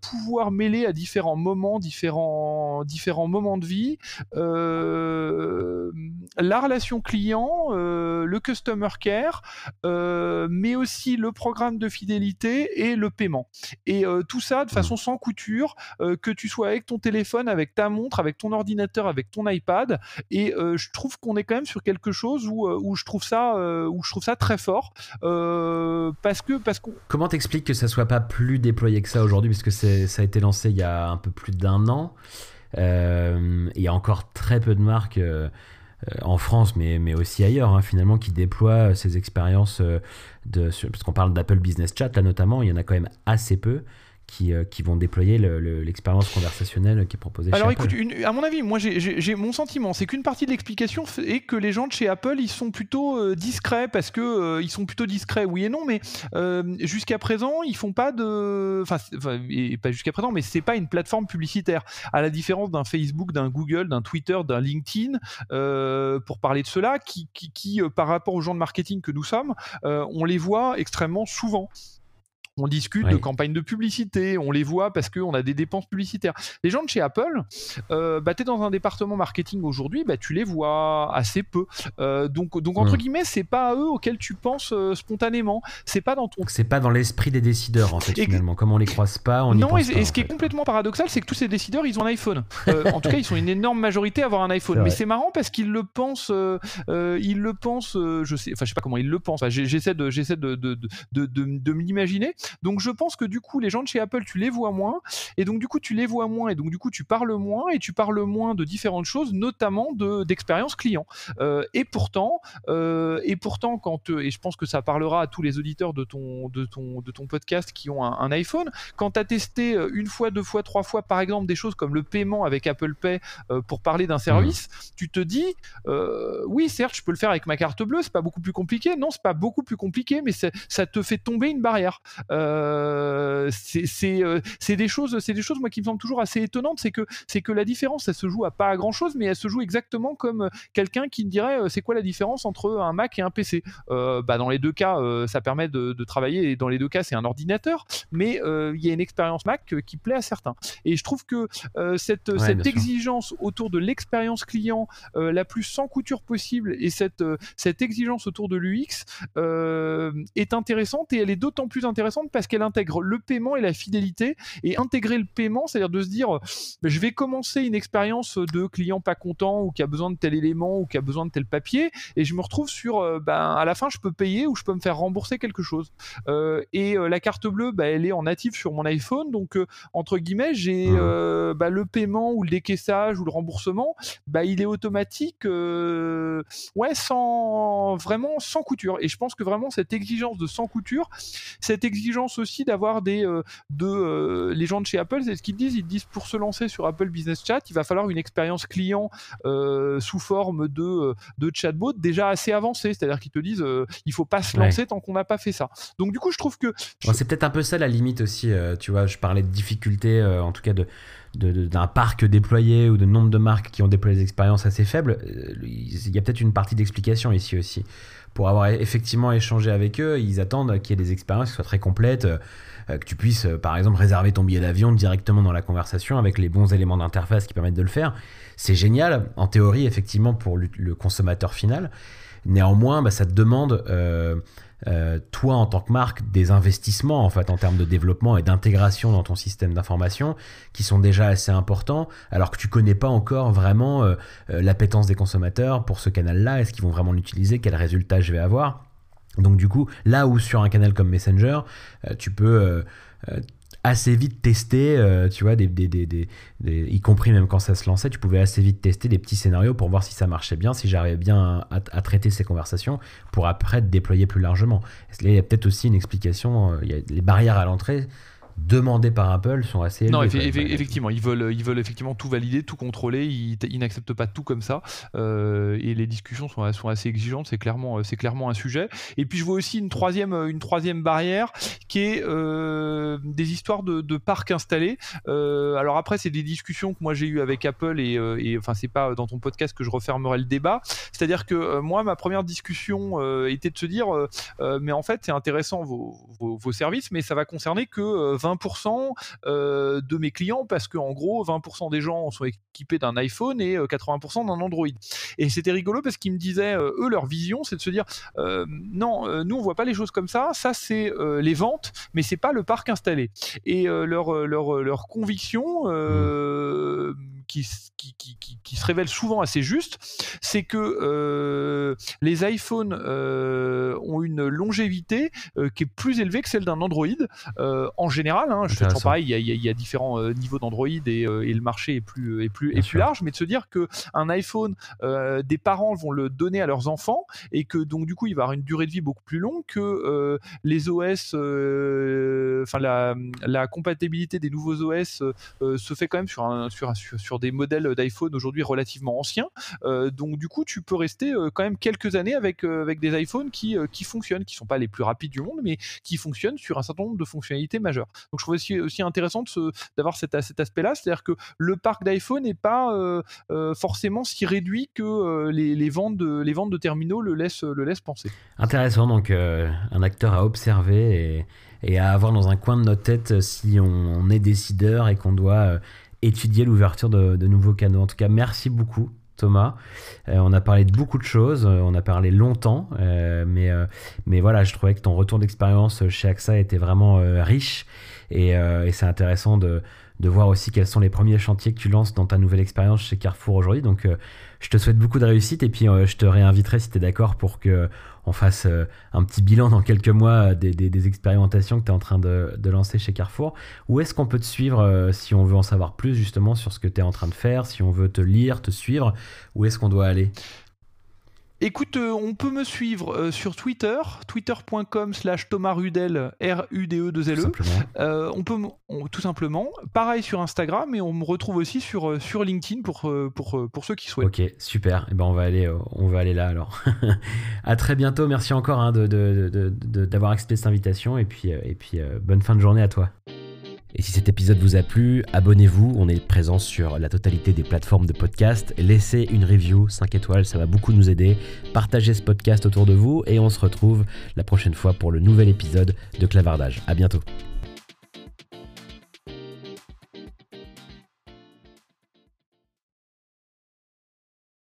pouvoir mêler à différents moments, différents, différents moments de vie, la relation client, euh, le customer care, euh, mais aussi le programme de fidélité et le paiement. Et euh, tout ça de façon sans couture, que tu sois avec ton téléphone, avec ta montre, avec ton ordinateur, avec ton iPad. Et je trouve qu'on est quand même sur quelque chose où, où je trouve ça, où je trouve ça très fort, parce que parce qu'on. Comment t'expliques que ça soit pas plus déployé que ça aujourd'hui, puisque ça a été lancé il y a un peu plus d'un an. il y a encore très peu de marques euh, en France, mais, mais aussi ailleurs, hein, finalement, qui déploient ces expériences, euh, de, parce qu'on parle d'Apple Business Chat, là notamment, il y en a quand même assez peu qui, euh, qui vont déployer l'expérience conversationnelle qui est proposée Alors chez écoute, à mon avis, moi j'ai mon sentiment, c'est qu'une partie de l'explication est que les gens de chez Apple, ils sont plutôt euh, discrets parce que euh, ils sont plutôt discrets, oui et non, mais jusqu'à présent, ils font pas de, enfin, et pas jusqu'à présent, mais c'est pas une plateforme publicitaire, à la différence d'un Facebook, d'un Google, d'un Twitter, d'un LinkedIn, pour parler de cela, qui, qui, qui par rapport aux gens de marketing que nous sommes, on les voit extrêmement souvent. On discute de campagnes de publicité, on les voit parce qu'on a des dépenses publicitaires. Les gens de chez Apple, euh, bah, tu es dans un département marketing aujourd'hui, bah, tu les vois assez peu. Euh, donc, donc, entre hmm. guillemets, c'est pas à eux auxquels tu penses euh, spontanément. C'est pas dans ton. C'est pas dans l'esprit des décideurs, en fait, finalement. Comme on les croise pas, on non, et, ce qui est complètement paradoxal, c'est que tous ces décideurs, ils ont un iPhone. en tout cas, ils sont une énorme majorité à avoir un iPhone. Mais c'est marrant parce qu'ils le pensent, ils le pensent, je sais, enfin, je sais pas comment ils le pensent. j'essaie de, j'essaie de, de, de, de, de m'imaginer. Donc je pense que du coup, les gens de chez Apple, tu les vois moins, et donc du coup, tu les vois moins, et donc du coup, tu parles moins, et tu parles moins de différentes choses, notamment de d'expérience client. Euh, et pourtant, euh, et pourtant, quand et je pense que ça parlera à tous les auditeurs de ton de ton de ton podcast qui ont un, iPhone, quand tu as testé euh, une fois, deux fois, trois fois, par exemple, des choses comme le paiement avec Apple Pay pour parler d'un service, mmh. tu te dis, oui, certes, je peux le faire avec ma carte bleue, c'est pas beaucoup plus compliqué. Non, c'est pas beaucoup plus compliqué, mais ça te fait tomber une barrière. C'est des choses, c'est des choses moi qui me semblent toujours assez étonnantes, c'est que c'est que la différence, elle se joue à pas grand chose, mais elle se joue exactement comme quelqu'un qui me dirait c'est quoi la différence entre un Mac et un PC. bah dans les deux cas, ça permet de, de, travailler et dans les deux cas c'est un ordinateur, mais il y a une expérience Mac qui plaît à certains. Et je trouve que cette, cette exigence autour de l'expérience client la plus sans couture possible et cette, cette exigence autour de l'UX est intéressante et elle est d'autant plus intéressante parce qu'elle intègre le paiement et la fidélité et intégrer le paiement, c'est-à-dire de se dire bah, je vais commencer une expérience de client pas content ou qui a besoin de tel élément ou qui a besoin de tel papier et je me retrouve sur ben, à la fin je peux payer ou je peux me faire rembourser quelque chose. et la carte bleue, bah, elle est en natif sur mon iPhone, donc entre guillemets, j'ai mmh. bah, le paiement ou le décaissage ou le remboursement, bah, il est automatique, ouais, sans vraiment sans couture. Et je pense que vraiment cette exigence de sans couture, cette exigence aussi d'avoir des de les gens de chez Apple, c'est ce qu'ils disent, ils disent pour se lancer sur Apple Business Chat, il va falloir une expérience client sous forme de de chatbot déjà assez avancée, c'est-à-dire qu'ils te disent il faut pas se lancer tant qu'on n'a pas fait ça. Donc du coup, je trouve que c'est peut-être un peu ça la limite aussi. Euh, tu vois, je parlais de difficulté, euh, en tout cas de d'un parc déployé ou de nombre de marques qui ont déployé des expériences assez faibles. Euh, il y a peut-être une partie d'explication ici aussi. Pour avoir effectivement échangé avec eux, ils attendent qu'il y ait des expériences qui soient très complètes, que tu puisses par exemple réserver ton billet d'avion directement dans la conversation avec les bons éléments d'interface qui permettent de le faire. C'est génial, en théorie, effectivement, pour le consommateur final. Néanmoins, bah, ça te demande euh, toi en tant que marque des investissements en fait en termes de développement et d'intégration dans ton système d'information qui sont déjà assez importants alors que tu connais pas encore vraiment euh, euh, l'appétence des consommateurs pour ce canal là est-ce qu'ils vont vraiment l'utiliser quel résultat je vais avoir. Donc du coup là où sur un canal comme Messenger tu peux assez vite tester, euh, tu vois, des, y compris même quand ça se lançait, tu pouvais assez vite tester des petits scénarios pour voir si ça marchait bien, si j'arrivais bien à, traiter ces conversations, pour après déployer plus largement. il y a peut-être aussi une explication, euh, il y a les barrières à l'entrée demandés par Apple sont assez élevés. Non, effectivement, ils veulent, ils veulent effectivement tout valider, tout contrôler. Ils, n'acceptent pas tout comme ça. Euh, et les discussions sont, sont assez exigeantes. C'est clairement, c'est clairement un sujet. Et puis je vois aussi une troisième, une troisième barrière qui est euh, des histoires de, de parcs installés. Euh, alors après, c'est des discussions que moi j'ai eues avec Apple et, et enfin c'est pas dans ton podcast que je refermerai le débat. C'est-à-dire que moi, ma première discussion était de se dire, mais en fait, c'est intéressant vos, vos, vos, services, mais ça va concerner que 20% euh, de mes clients parce que en gros 20% des gens sont équipés d'un iPhone et 80% euh, d'un Android. Et c'était rigolo parce qu'ils me disaient euh, eux leur vision c'est de se dire non nous on voit pas les choses comme ça, ça c'est les ventes mais c'est pas le parc installé. Et leur, leur, leur conviction qui, qui, qui, se révèle souvent assez juste, c'est que euh, les iPhones euh, ont une longévité euh, qui est plus élevée que celle d'un Android en général. Hein, je fais toujours pareil, il y, a, différents niveaux d'Android et, et, le marché est plus, est plus, est plus large, mais de se dire que un iPhone, des parents vont le donner à leurs enfants et que donc du coup il va avoir une durée de vie beaucoup plus longue que les OS, enfin la, la, compatibilité des nouveaux OS se fait quand même sur un, sur, sur, des modèles d'iPhone aujourd'hui relativement anciens. Euh, donc du coup, tu peux rester euh, quand même quelques années avec, euh, avec des iPhones qui, qui fonctionnent, qui sont pas les plus rapides du monde, mais qui fonctionnent sur un certain nombre de fonctionnalités majeures. Donc je trouve aussi, aussi intéressant d'avoir cet, aspect-là, c'est-à-dire que le parc d'iPhone n'est pas forcément si réduit que les, ventes de, les ventes de terminaux le laissent, le laissent penser. Intéressant, donc un acteur à observer et, à avoir dans un coin de notre tête si on est décideur et qu'on doit étudier l'ouverture de, nouveaux canaux. En tout cas, merci beaucoup. Thomas. Euh, on a parlé de beaucoup de choses, euh, on a parlé longtemps, euh, mais, mais voilà, je trouvais que ton retour d'expérience chez AXA était vraiment riche et, c'est intéressant de, de, voir aussi quels sont les premiers chantiers que tu lances dans ta nouvelle expérience chez Carrefour aujourd'hui. Donc je te souhaite beaucoup de réussite et puis je te réinviterai si tu es d'accord pour que on fasse euh, un petit bilan dans quelques mois des, expérimentations que tu es en train de, lancer chez Carrefour. Où est-ce qu'on peut te suivre euh, si on veut en savoir plus justement sur ce que tu es en train de faire, si on veut te lire, te suivre? Où est-ce qu'on doit aller? Écoute, euh, on peut me suivre euh, sur Twitter, twitter.com slash Thomas Rudel, R-U-D-E-2-L-E. Simplement. Euh, on peut, on- tout simplement. Pareil sur Instagram, et on me retrouve aussi sur, sur LinkedIn pour, pour, pour ceux qui souhaitent. Ok, super. Eh ben, on, va aller, on va aller là alors. à très bientôt. Merci encore hein, de- de- de- de- d'avoir accepté cette invitation. Et puis, et puis bonne fin de journée à toi. Et si cet épisode vous a plu, abonnez-vous. On est présent sur la totalité des plateformes de podcast. Laissez une review 5 étoiles, ça va beaucoup nous aider. Partagez ce podcast autour de vous et on se retrouve la prochaine fois pour le nouvel épisode de Clavardage. À bientôt.